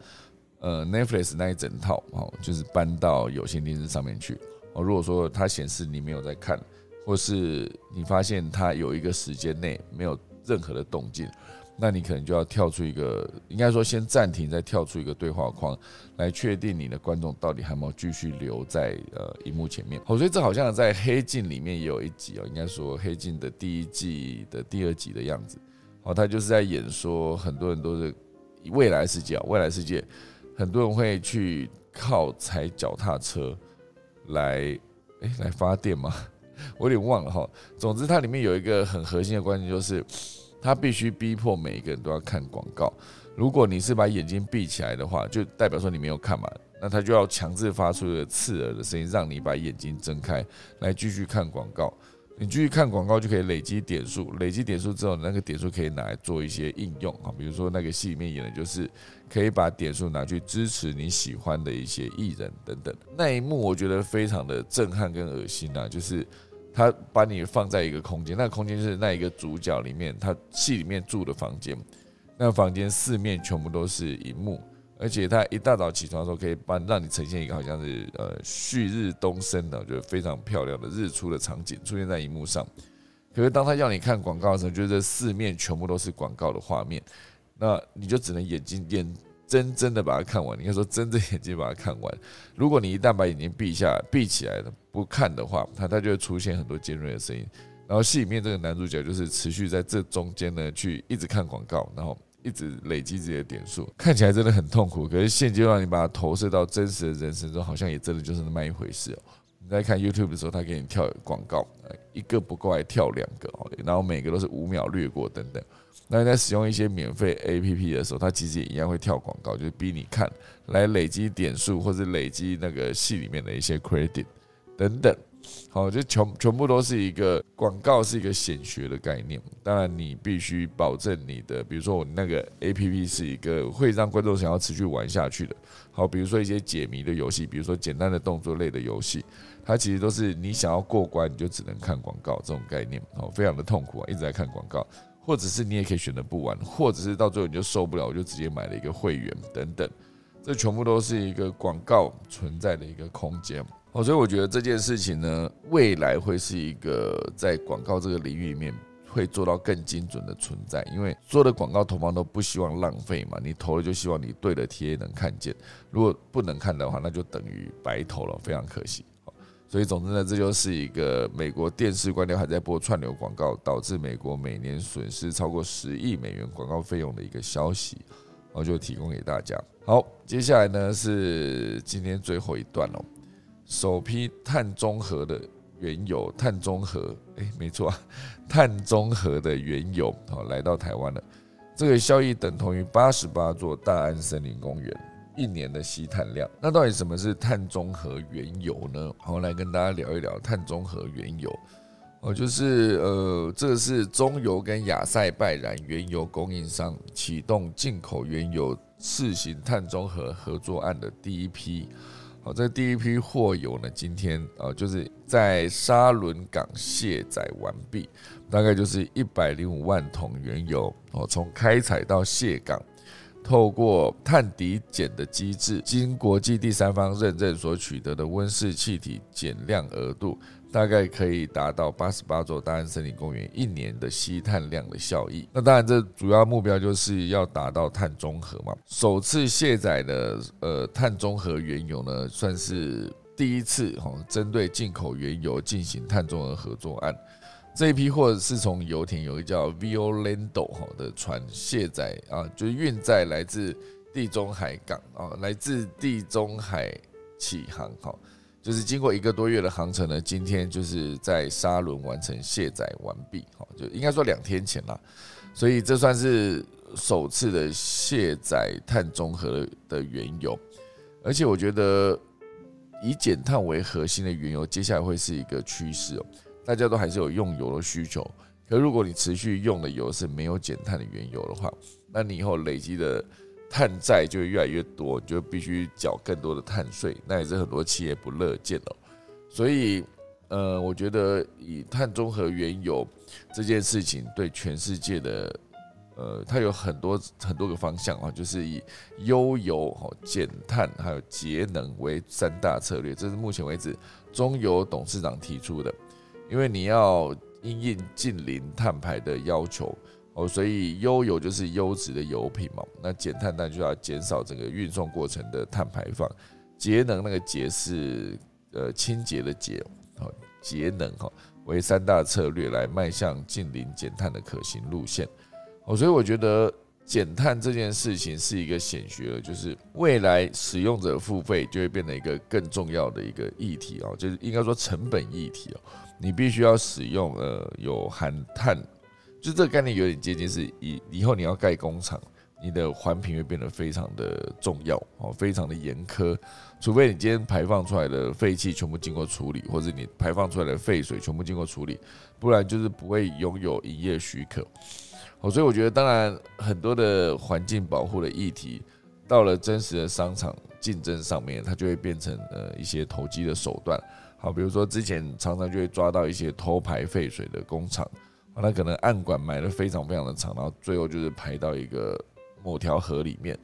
Speaker 1: 呃 Netflix 那一整套哦，就是搬到有线电视上面去哦。如果说它显示你没有在看，或是你发现它有一个时间内没有任何的动静。那你可能就要跳出一个，应该说先暂停，再跳出一个对话框，来确定你的观众到底还有没有继续留在呃荧幕前面。好，所以这好像在《黑镜》里面也有一集哦，应该说《黑镜》的第一季的第二集的样子。好，他就是在演说，很多人都是未来世界啊，未来世界很多人会去靠踩脚踏车来，哎，来发电吗？<laughs> 我有点忘了哈。总之，它里面有一个很核心的关键就是。他必须逼迫每一个人都要看广告。如果你是把眼睛闭起来的话，就代表说你没有看嘛。那他就要强制发出一个刺耳的声音，让你把眼睛睁开来继续看广告。你继续看广告就可以累积点数，累积点数之后，那个点数可以拿来做一些应用啊。比如说那个戏里面演的就是可以把点数拿去支持你喜欢的一些艺人等等。那一幕我觉得非常的震撼跟恶心啊，就是。他把你放在一个空间，那个空间是那一个主角里面他戏里面住的房间，那房间四面全部都是荧幕，而且他一大早起床的时候可以帮让你呈现一个好像是呃旭日东升的，就是非常漂亮的日出的场景出现在荧幕上。可是当他要你看广告的时候，就是四面全部都是广告的画面，那你就只能眼睛眼真真的把它看完。应该说睁着眼睛把它看完。如果你一旦把眼睛闭下闭起来了。不看的话，它它就会出现很多尖锐的声音。然后戏里面这个男主角就是持续在这中间呢，去一直看广告，然后一直累积自己的点数，看起来真的很痛苦。可是现阶段你把它投射到真实的人生中，好像也真的就是那么一回事哦。你在看 YouTube 的时候，他给你跳广告，一个不够还跳两个哦，然后每个都是五秒略过等等。那你在使用一些免费 APP 的时候，它其实也一样会跳广告，就是逼你看，来累积点数或者累积那个戏里面的一些 credit 等等。好，就全全部都是一个广告，是一个显学的概念。当然，你必须保证你的，比如说我那个 A P P 是一个会让观众想要持续玩下去的。好，比如说一些解谜的游戏，比如说简单的动作类的游戏，它其实都是你想要过关，你就只能看广告这种概念。好，非常的痛苦啊，一直在看广告，或者是你也可以选择不玩，或者是到最后你就受不了，我就直接买了一个会员等等。这全部都是一个广告存在的一个空间。哦，所以我觉得这件事情呢，未来会是一个在广告这个领域里面会做到更精准的存在，因为所有的广告投放都不希望浪费嘛，你投了就希望你对的贴能看见，如果不能看的话，那就等于白投了，非常可惜。所以总之呢，这就是一个美国电视关掉还在播串流广告，导致美国每年损失超过十亿美元广告费用的一个消息，我就提供给大家。好，接下来呢是今天最后一段哦。首批碳中和的原油，碳中和，哎，没错啊，<laughs> 碳中和的原油，好，来到台湾了。这个效益等同于八十八座大安森林公园一年的吸碳量。那到底什么是碳中和原油呢？好，来跟大家聊一聊碳中和原油。哦，就是呃，这是中油跟亚塞拜然原油供应商启动进口原油试行碳中和合作案的第一批。好，这第一批货油呢，今天啊，就是在沙伦港卸载完毕，大概就是一百零五万桶原油哦，从开采到卸港，透过碳抵减的机制，经国际第三方认证所取得的温室气体减量额度。大概可以达到八十八座大安森林公园一年的吸碳量的效益。那当然，这主要目标就是要达到碳中和嘛。首次卸载的呃碳中和原油呢，算是第一次哈，针对进口原油进行碳中和合作案。这一批货是从游艇有一个叫 Violando 哈的船卸载啊，就是运载来自地中海港啊，来自地中海起航哈。就是经过一个多月的航程呢，今天就是在沙轮完成卸载完毕，哈，就应该说两天前了，所以这算是首次的卸载碳中和的原油，而且我觉得以减碳为核心的原油，接下来会是一个趋势哦，大家都还是有用油的需求，可如果你持续用的油是没有减碳的原油的话，那你以后累积的。碳债就会越来越多，你就必须缴更多的碳税，那也是很多企业不乐见的。所以，呃，我觉得以碳中和原油这件事情，对全世界的，呃，它有很多很多个方向啊，就是以优油、哈减碳还有节能为三大策略，这是目前为止中油董事长提出的，因为你要因应近零碳排的要求。哦，所以优油就是优质的油品嘛，那减碳当就要减少整个运送过程的碳排放，节能那个节是呃清洁的节，好节能哈为三大策略来迈向近零减碳的可行路线。哦，所以我觉得减碳这件事情是一个显学了，就是未来使用者付费就会变成一个更重要的一个议题哦，就是应该说成本议题哦，你必须要使用呃有含碳。就这个概念有点接近，是以以后你要盖工厂，你的环评会变得非常的重要哦，非常的严苛。除非你今天排放出来的废气全部经过处理，或者你排放出来的废水全部经过处理，不然就是不会拥有营业许可。哦，所以我觉得，当然很多的环境保护的议题，到了真实的商场竞争上面，它就会变成呃一些投机的手段。好，比如说之前常常就会抓到一些偷排废水的工厂。那可能暗管埋的非常非常的长，然后最后就是排到一个某条河里面，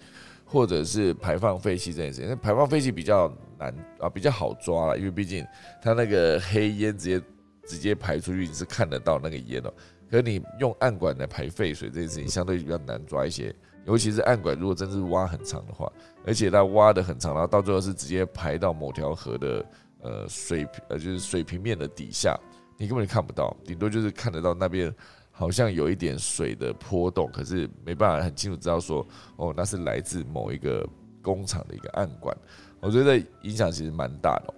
Speaker 1: 或者是排放废气这件事情。那排放废气比较难啊，比较好抓了，因为毕竟它那个黑烟直接直接排出去，你是看得到那个烟哦。可是你用暗管来排废水这件事情，相对比较难抓一些，尤其是暗管如果真是挖很长的话，而且它挖的很长，然后到最后是直接排到某条河的呃水平呃就是水平面的底下。你根本就看不到，顶多就是看得到那边好像有一点水的波动，可是没办法很清楚知道说，哦，那是来自某一个工厂的一个暗管。我觉得影响其实蛮大的。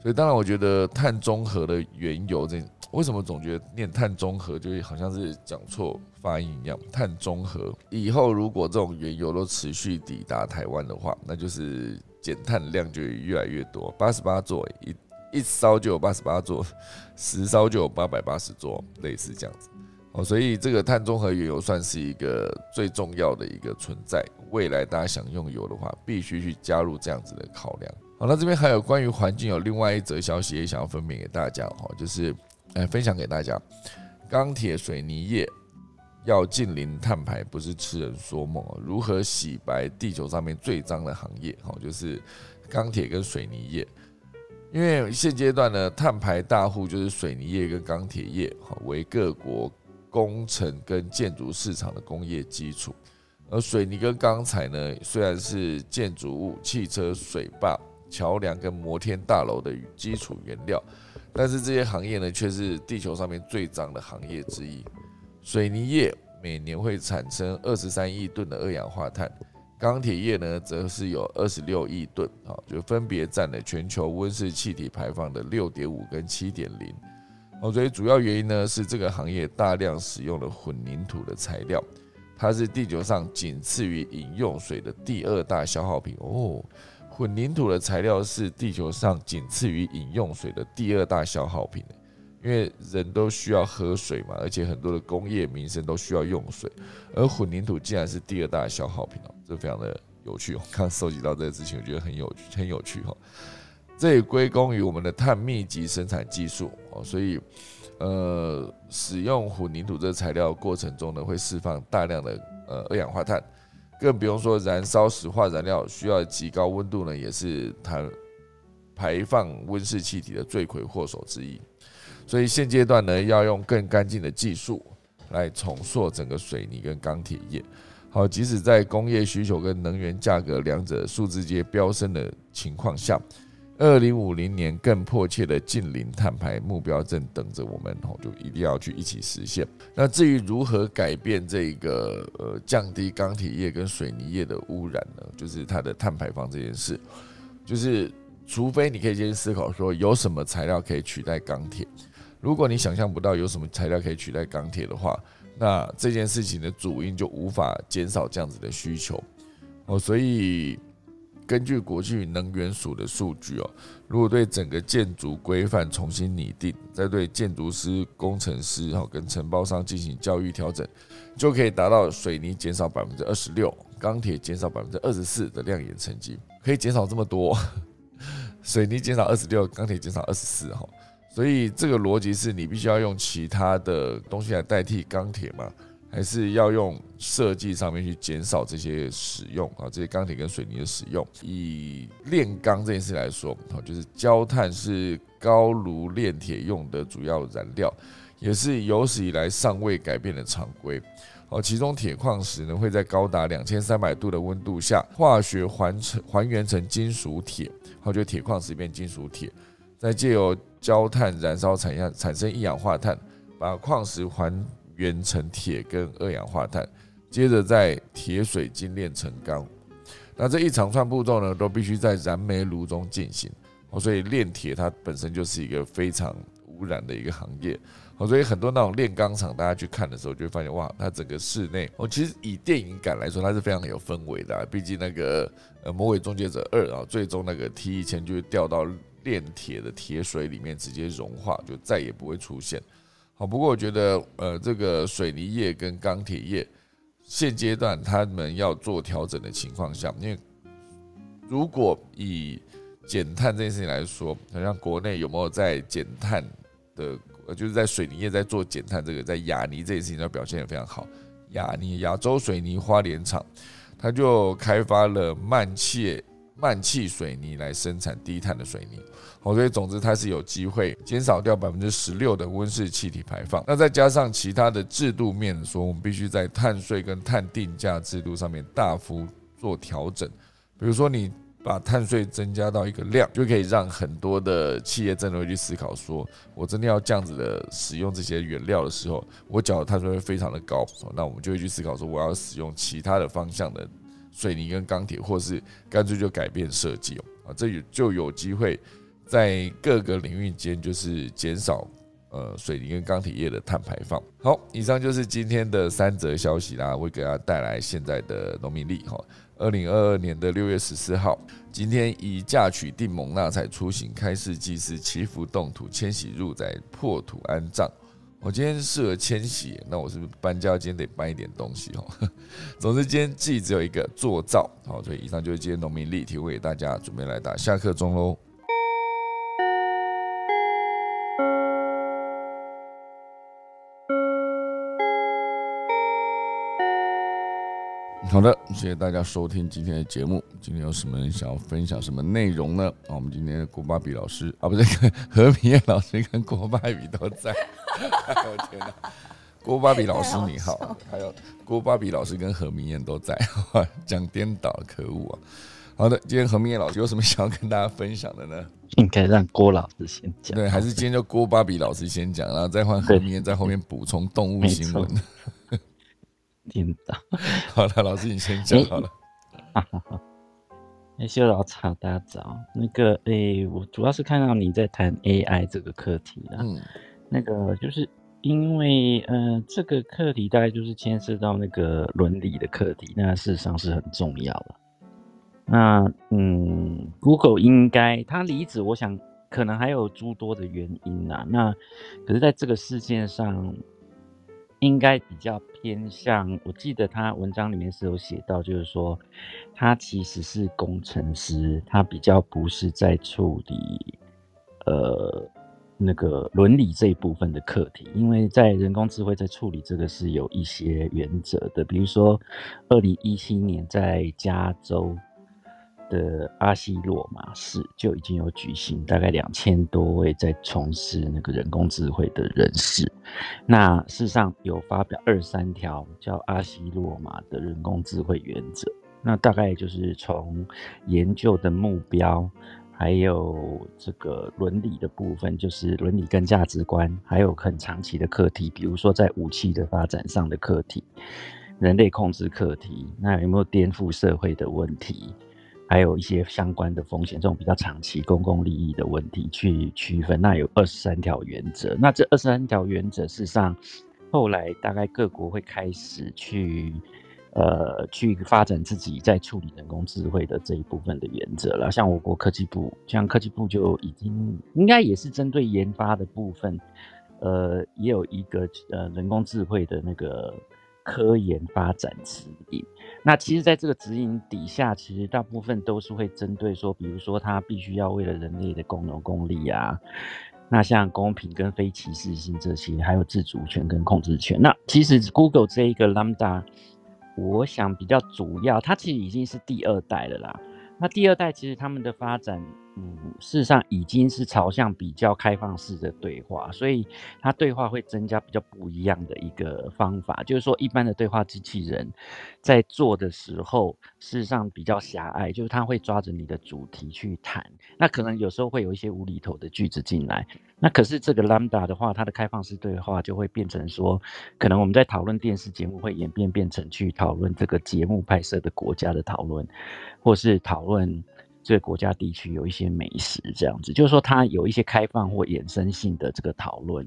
Speaker 1: 所以当然，我觉得碳中和的原油这为什么总觉得念碳中和就好像是讲错发音一样？碳中和以后如果这种原油都持续抵达台湾的话，那就是减碳量就越来越多。八十八座一一烧就有八十八座，十烧就有八百八十座，类似这样子。哦，所以这个碳中和原油算是一个最重要的一个存在。未来大家想用油的话，必须去加入这样子的考量。好，那这边还有关于环境有另外一则消息也想要分别给大家哈，就是哎分享给大家，钢铁水泥业要近零碳排不是痴人说梦啊！如何洗白地球上面最脏的行业？哈，就是钢铁跟水泥业。因为现阶段呢，碳排大户就是水泥业跟钢铁业，哈，为各国工程跟建筑市场的工业基础。而水泥跟钢材呢，虽然是建筑物、汽车、水坝。桥梁跟摩天大楼的基础原料，但是这些行业呢，却是地球上面最脏的行业之一。水泥业每年会产生二十三亿吨的二氧化碳，钢铁业呢，则是有二十六亿吨，啊，就分别占了全球温室气体排放的六点五跟七点零。哦，所以主要原因呢，是这个行业大量使用了混凝土的材料，它是地球上仅次于饮用水的第二大消耗品哦。混凝土的材料是地球上仅次于饮用水的第二大消耗品，因为人都需要喝水嘛，而且很多的工业民生都需要用水，而混凝土竟然是第二大消耗品哦，这非常的有趣。<laughs> 我刚收集到这个资讯，我觉得很有趣很有趣哈。这也归功于我们的碳密集生产技术哦，所以呃，使用混凝土这个材料过程中呢，会释放大量的呃二氧化碳。更不用说燃烧石化燃料需要极高温度呢，也是它排放温室气体的罪魁祸首之一。所以现阶段呢，要用更干净的技术来重塑整个水泥跟钢铁业。好，即使在工业需求跟能源价格两者数字阶飙升的情况下。二零五零年更迫切的近零碳排目标正等着我们，就一定要去一起实现。那至于如何改变这个呃降低钢铁业跟水泥业的污染呢？就是它的碳排放这件事，就是除非你可以先思考说有什么材料可以取代钢铁。如果你想象不到有什么材料可以取代钢铁的话，那这件事情的主因就无法减少这样子的需求哦，所以。根据国际能源署的数据哦，如果对整个建筑规范重新拟定，再对建筑师、工程师哈跟承包商进行教育调整，就可以达到水泥减少百分之二十六，钢铁减少百分之二十四的亮眼成绩。可以减少这么多，<laughs> 水泥减少二十六，钢铁减少二十四哈。所以这个逻辑是你必须要用其他的东西来代替钢铁嘛？还是要用设计上面去减少这些使用啊，这些钢铁跟水泥的使用。以炼钢这件事来说，哦，就是焦炭是高炉炼铁用的主要燃料，也是有史以来尚未改变的常规。哦，其中铁矿石呢会在高达两千三百度的温度下，化学还成还原成金属铁，好，就铁矿石变金属铁，再借由焦炭燃烧产下产生一氧化碳，把矿石还。原成铁跟二氧化碳，接着在铁水精炼成钢。那这一长串步骤呢，都必须在燃煤炉中进行。哦，所以炼铁它本身就是一个非常污染的一个行业。哦，所以很多那种炼钢厂，大家去看的时候，就会发现哇，它整个室内，哦，其实以电影感来说，它是非常有氛围的。毕竟那个呃《魔鬼终结者二》啊，最终那个 T 一千就会掉到炼铁的铁水里面，直接融化，就再也不会出现。好，不过我觉得，呃，这个水泥业跟钢铁业现阶段他们要做调整的情况下，因为如果以减碳这件事情来说，好像国内有没有在减碳的，就是在水泥业在做减碳这个，在亚泥这件事情上表现的非常好。亚泥亚洲水泥花莲厂，它就开发了慢切慢气水泥来生产低碳的水泥。哦，所以总之它是有机会减少掉百分之十六的温室气体排放。那再加上其他的制度面说，我们必须在碳税跟碳定价制度上面大幅做调整。比如说，你把碳税增加到一个量，就可以让很多的企业真的会去思考：说我真的要这样子的使用这些原料的时候，我缴的碳税会非常的高。那我们就会去思考说，我要使用其他的方向的水泥跟钢铁，或是干脆就改变设计哦。啊，这有就有机会。在各个领域间就是减少呃水泥跟钢铁业的碳排放。好，以上就是今天的三则消息啦，会给大家带来现在的农民历哈。二零二二年的六月十四号，今天以嫁娶定盟纳采出行开市祭祀祈福动土迁徙入宅破土安葬。我今天适合迁徙，那我是不是搬家今天得搬一点东西哦？<laughs> 总之今天既只有一个做灶，好，所以以上就是今天农民历提供给大家，准备来打下课钟喽。好的，谢谢大家收听今天的节目。今天有什么人想要分享什么内容呢？啊，我们今天郭芭比老师啊，不对，<laughs> 何明燕老师跟郭芭比都在。<laughs> 我天哪，郭芭比老师你好，还有郭芭比老师跟何明艳都在，<laughs> 讲颠倒，可恶啊！好的，今天何明艳老师有什么想要跟大家分享的呢？
Speaker 2: 应该让郭老师先讲，
Speaker 1: 对，还是今天就郭芭比老师先讲，然后再换何明艳在后面补充动物新闻。
Speaker 2: 听到，
Speaker 1: 好了，老师你先讲好了。
Speaker 2: 哎，修老草大早，那个哎，我主要是看到你在谈 AI 这个课题啦。嗯，那个就是因为呃，这个课题大概就是牵涉到那个伦理的课题，那事实上是很重要的。那嗯，Google 应该它离职，我想可能还有诸多的原因呐。那可是在这个事件上。应该比较偏向，我记得他文章里面是有写到，就是说他其实是工程师，他比较不是在处理呃那个伦理这一部分的课题，因为在人工智慧在处理这个是有一些原则的，比如说二零一七年在加州。的阿西洛马市就已经有举行，大概两千多位在从事那个人工智慧的人士。那事实上有发表二三条叫阿西洛马的人工智慧原则。那大概就是从研究的目标，还有这个伦理的部分，就是伦理跟价值观，还有很长期的课题，比如说在武器的发展上的课题，人类控制课题，那有没有颠覆社会的问题？还有一些相关的风险，这种比较长期公共利益的问题去区分。那有二十三条原则，那这二十三条原则，事实上后来大概各国会开始去呃去发展自己在处理人工智慧的这一部分的原则了。像我国科技部，像科技部就已经应该也是针对研发的部分，呃，也有一个呃人工智慧的那个。科研发展指引，那其实，在这个指引底下，其实大部分都是会针对说，比如说，它必须要为了人类的共同公利啊，那像公平跟非歧视性这些，还有自主权跟控制权。那其实 Google 这一个 Lambda，我想比较主要，它其实已经是第二代了啦。那第二代其实他们的发展。嗯，事实上已经是朝向比较开放式的对话，所以它对话会增加比较不一样的一个方法，就是说一般的对话机器人在做的时候，事实上比较狭隘，就是它会抓着你的主题去谈，那可能有时候会有一些无厘头的句子进来。那可是这个 Lambda 的话，它的开放式对话就会变成说，可能我们在讨论电视节目会演变变成去讨论这个节目拍摄的国家的讨论，或是讨论。这个国家地区有一些美食，这样子，就是说它有一些开放或衍生性的这个讨论。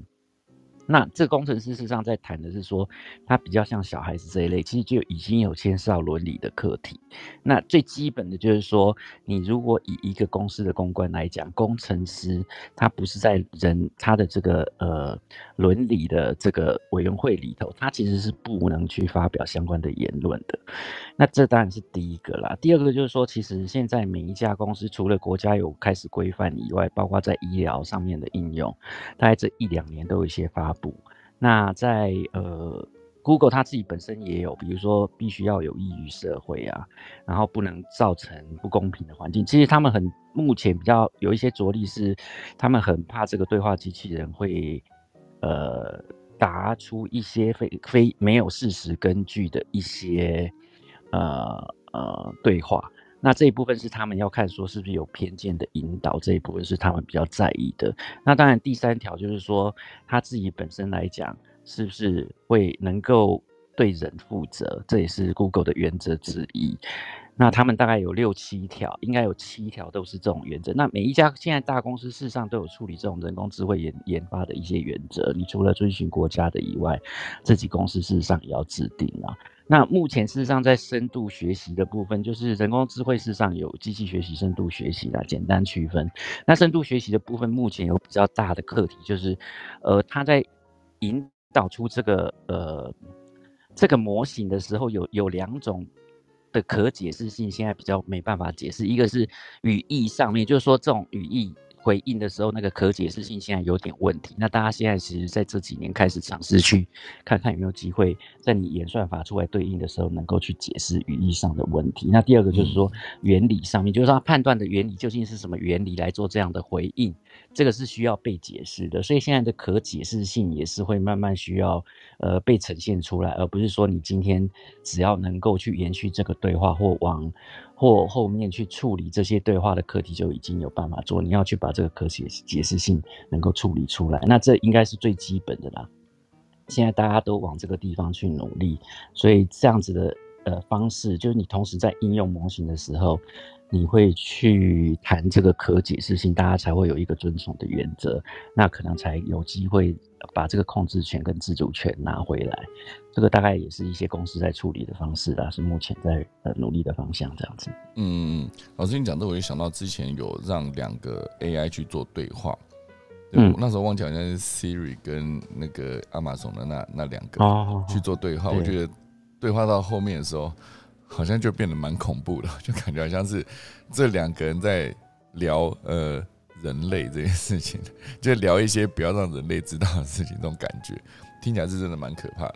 Speaker 2: 那这工程师事实上在谈的是说，他比较像小孩子这一类，其实就已经有牵涉到伦理的课题。那最基本的就是说，你如果以一个公司的公关来讲，工程师他不是在人他的这个呃伦理的这个委员会里头，他其实是不能去发表相关的言论的。那这当然是第一个啦。第二个就是说，其实现在每一家公司除了国家有开始规范以外，包括在医疗上面的应用，大概这一两年都有一些发。那在呃，Google 它自己本身也有，比如说必须要有益于社会啊，然后不能造成不公平的环境。其实他们很目前比较有一些着力是，他们很怕这个对话机器人会呃答出一些非非没有事实根据的一些呃呃对话。那这一部分是他们要看说是不是有偏见的引导，这一部分是他们比较在意的。那当然，第三条就是说他自己本身来讲，是不是会能够对人负责，这也是 Google 的原则之一。那他们大概有六七条，应该有七条都是这种原则。那每一家现在大公司事实上都有处理这种人工智慧研研发的一些原则。你除了遵循国家的以外，自己公司事实上也要制定啊。那目前事实上在深度学习的部分，就是人工智慧事实上有机器学习、深度学习啦，简单区分。那深度学习的部分，目前有比较大的课题，就是呃，它在引导出这个呃这个模型的时候，有有两种。的可解释性现在比较没办法解释，一个是语义上面，就是说这种语义回应的时候，那个可解释性现在有点问题。那大家现在其实在这几年开始尝试去看看有没有机会，在你演算法出来对应的时候，能够去解释语义上的问题。那第二个就是说原理上面，就是说判断的原理究竟是什么原理来做这样的回应。这个是需要被解释的，所以现在的可解释性也是会慢慢需要呃被呈现出来，而不是说你今天只要能够去延续这个对话或往或后面去处理这些对话的课题就已经有办法做，你要去把这个可解解释性能够处理出来，那这应该是最基本的啦。现在大家都往这个地方去努力，所以这样子的呃方式，就是你同时在应用模型的时候。你会去谈这个可解释性，大家才会有一个遵从的原则，那可能才有机会把这个控制权跟自主权拿回来。这个大概也是一些公司在处理的方式啦，是目前在呃努力的方向这样子。
Speaker 1: 嗯，老师你讲这，我就想到之前有让两个 AI 去做对话，嗯，那时候忘记好像是 Siri 跟那个亚马逊的那那两个去做对话，我觉得对话到后面的时候。好像就变得蛮恐怖的，<laughs> 就感觉好像是这两个人在聊呃人类这件事情，<laughs> 就聊一些不要让人类知道的事情，这种感觉听起来是真的蛮可怕的。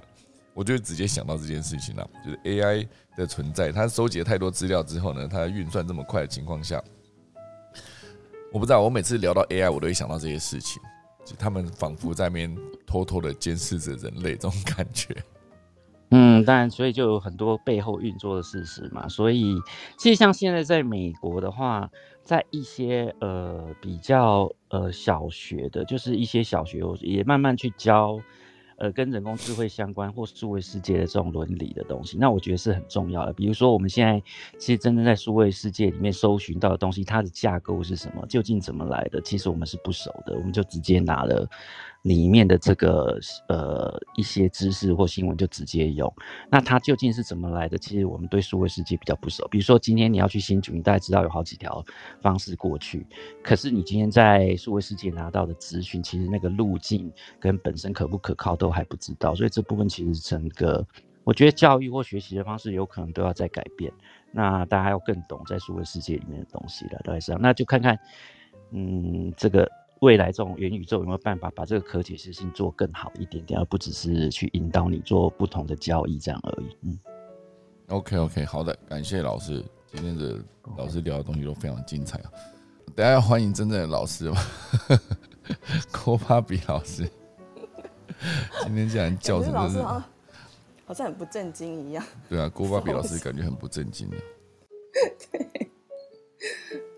Speaker 1: 我就直接想到这件事情了，就是 AI 的存在，它收集了太多资料之后呢，它运算这么快的情况下，我不知道，我每次聊到 AI，我都会想到这些事情，就他们仿佛在面偷偷的监视着人类这种感觉。
Speaker 2: 嗯，当然，所以就有很多背后运作的事实嘛。所以，其实像现在在美国的话，在一些呃比较呃小学的，就是一些小学也慢慢去教呃跟人工智慧相关或数位世界的这种伦理的东西。那我觉得是很重要的。比如说，我们现在其实真正在数位世界里面搜寻到的东西，它的架构是什么，究竟怎么来的，其实我们是不熟的，我们就直接拿了。里面的这个呃一些知识或新闻就直接用，那它究竟是怎么来的？其实我们对数位世界比较不熟。比如说今天你要去新竹，你大概知道有好几条方式过去，可是你今天在数位世界拿到的资讯，其实那个路径跟本身可不可靠都还不知道。所以这部分其实整个我觉得教育或学习的方式有可能都要在改变。那大家要更懂在数位世界里面的东西了，大概是这样。那就看看嗯这个。未来这种元宇宙有没有办法把这个可解释性做更好一点点，而不只是去引导你做不同的交易这样而已。嗯
Speaker 1: ，OK OK，好的，感谢老师，今天的老师聊的东西都非常精彩啊。等下要欢迎真正的老师吧？<laughs> 郭巴比老师，今天竟然叫成这是，
Speaker 3: 好像很不正经一样。
Speaker 1: 对啊，郭巴比老师 <laughs> 感觉很不正经的。<laughs>
Speaker 3: 对，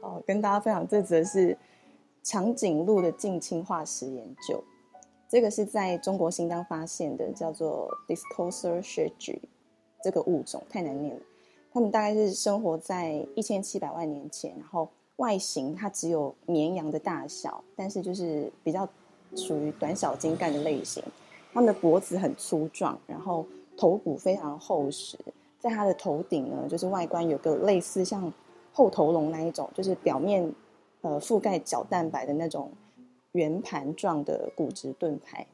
Speaker 3: 好，跟大家分享这则是。长颈鹿的近亲化石研究，这个是在中国新疆发现的，叫做 Discoser s h e g 这个物种太难念了。它们大概是生活在一千七百万年前，然后外形它只有绵羊的大小，但是就是比较属于短小精干的类型。它们的脖子很粗壮，然后头骨非常厚实，在它的头顶呢，就是外观有个类似像后头龙那一种，就是表面。呃，覆盖角蛋白的那种圆盘状的骨质盾牌，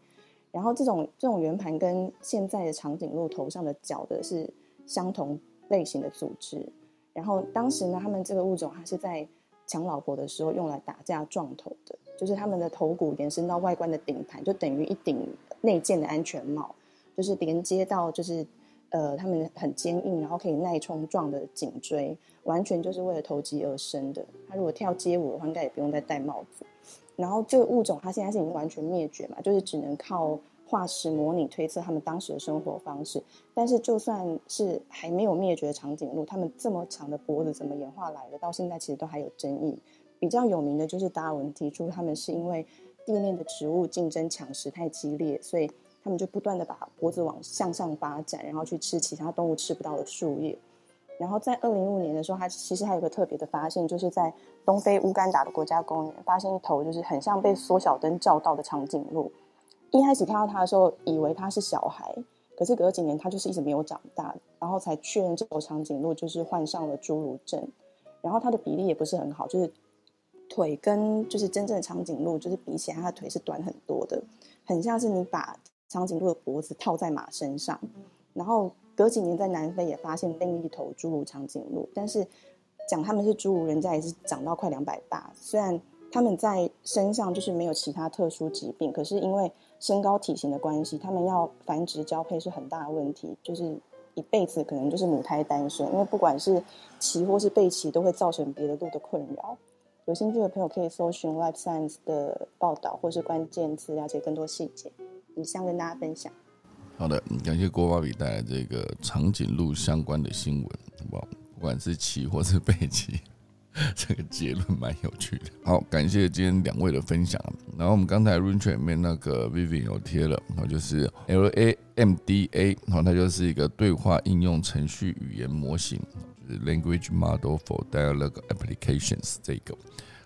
Speaker 3: 然后这种这种圆盘跟现在的长颈鹿头上的角的是相同类型的组织。然后当时呢，他们这个物种它是在抢老婆的时候用来打架撞头的，就是他们的头骨延伸到外观的顶盘，就等于一顶内建的安全帽，就是连接到就是呃他们很坚硬，然后可以耐冲撞的颈椎。完全就是为了投机而生的。它如果跳街舞的话，应该也不用再戴帽子。然后这个物种它现在是已经完全灭绝嘛，就是只能靠化石模拟推测他们当时的生活方式。但是就算是还没有灭绝的长颈鹿，它们这么长的脖子怎么演化来的？到现在其实都还有争议。比较有名的就是达尔文提出，他们是因为地面的植物竞争抢食太激烈，所以他们就不断的把脖子往向上发展，然后去吃其他动物吃不到的树叶。然后在二零一五年的时候，他其实还有个特别的发现，就是在东非乌干达的国家公园发现一头就是很像被缩小灯照到的长颈鹿。一开始看到它的时候，以为它是小孩，可是隔几年它就是一直没有长大，然后才确认这头长颈鹿就是患上了侏儒症。然后它的比例也不是很好，就是腿跟就是真正的长颈鹿就是比起来，它的腿是短很多的，很像是你把长颈鹿的脖子套在马身上，然后。隔几年在南非也发现另一头侏儒长颈鹿，但是讲他们是侏儒，人家也是长到快两百八。虽然他们在身上就是没有其他特殊疾病，可是因为身高体型的关系，他们要繁殖交配是很大的问题，就是一辈子可能就是母胎单身，因为不管是骑或是被骑，都会造成别的鹿的困扰。有兴趣的朋友可以搜寻 Life Science 的报道或是关键词，了解更多细节。以上跟大家分享。
Speaker 1: 好的，感谢郭巴比带来这个长颈鹿相关的新闻，好不？管是骑或是被骑，<laughs> 这个结论蛮有趣的。好，感谢今天两位的分享。然后我们刚才 Run 里面那个 Vivian 有贴了，然后就是 LAMDA，然后它就是一个对话应用程序语言模型，就是 Language Model for Dialogue Applications 这个。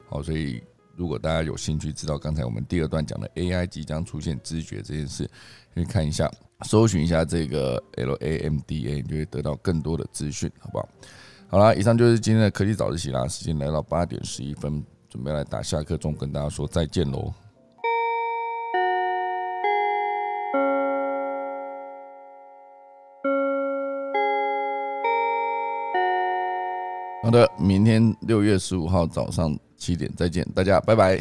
Speaker 1: 好，所以如果大家有兴趣知道刚才我们第二段讲的 AI 即将出现知觉这件事，可以看一下。搜寻一下这个 L A M D A，你就会得到更多的资讯，好不好？好啦，以上就是今天的科技早自习啦。时间来到八点十一分，准备来打下课钟，跟大家说再见喽。好的，明天六月十五号早上七点再见，大家拜拜。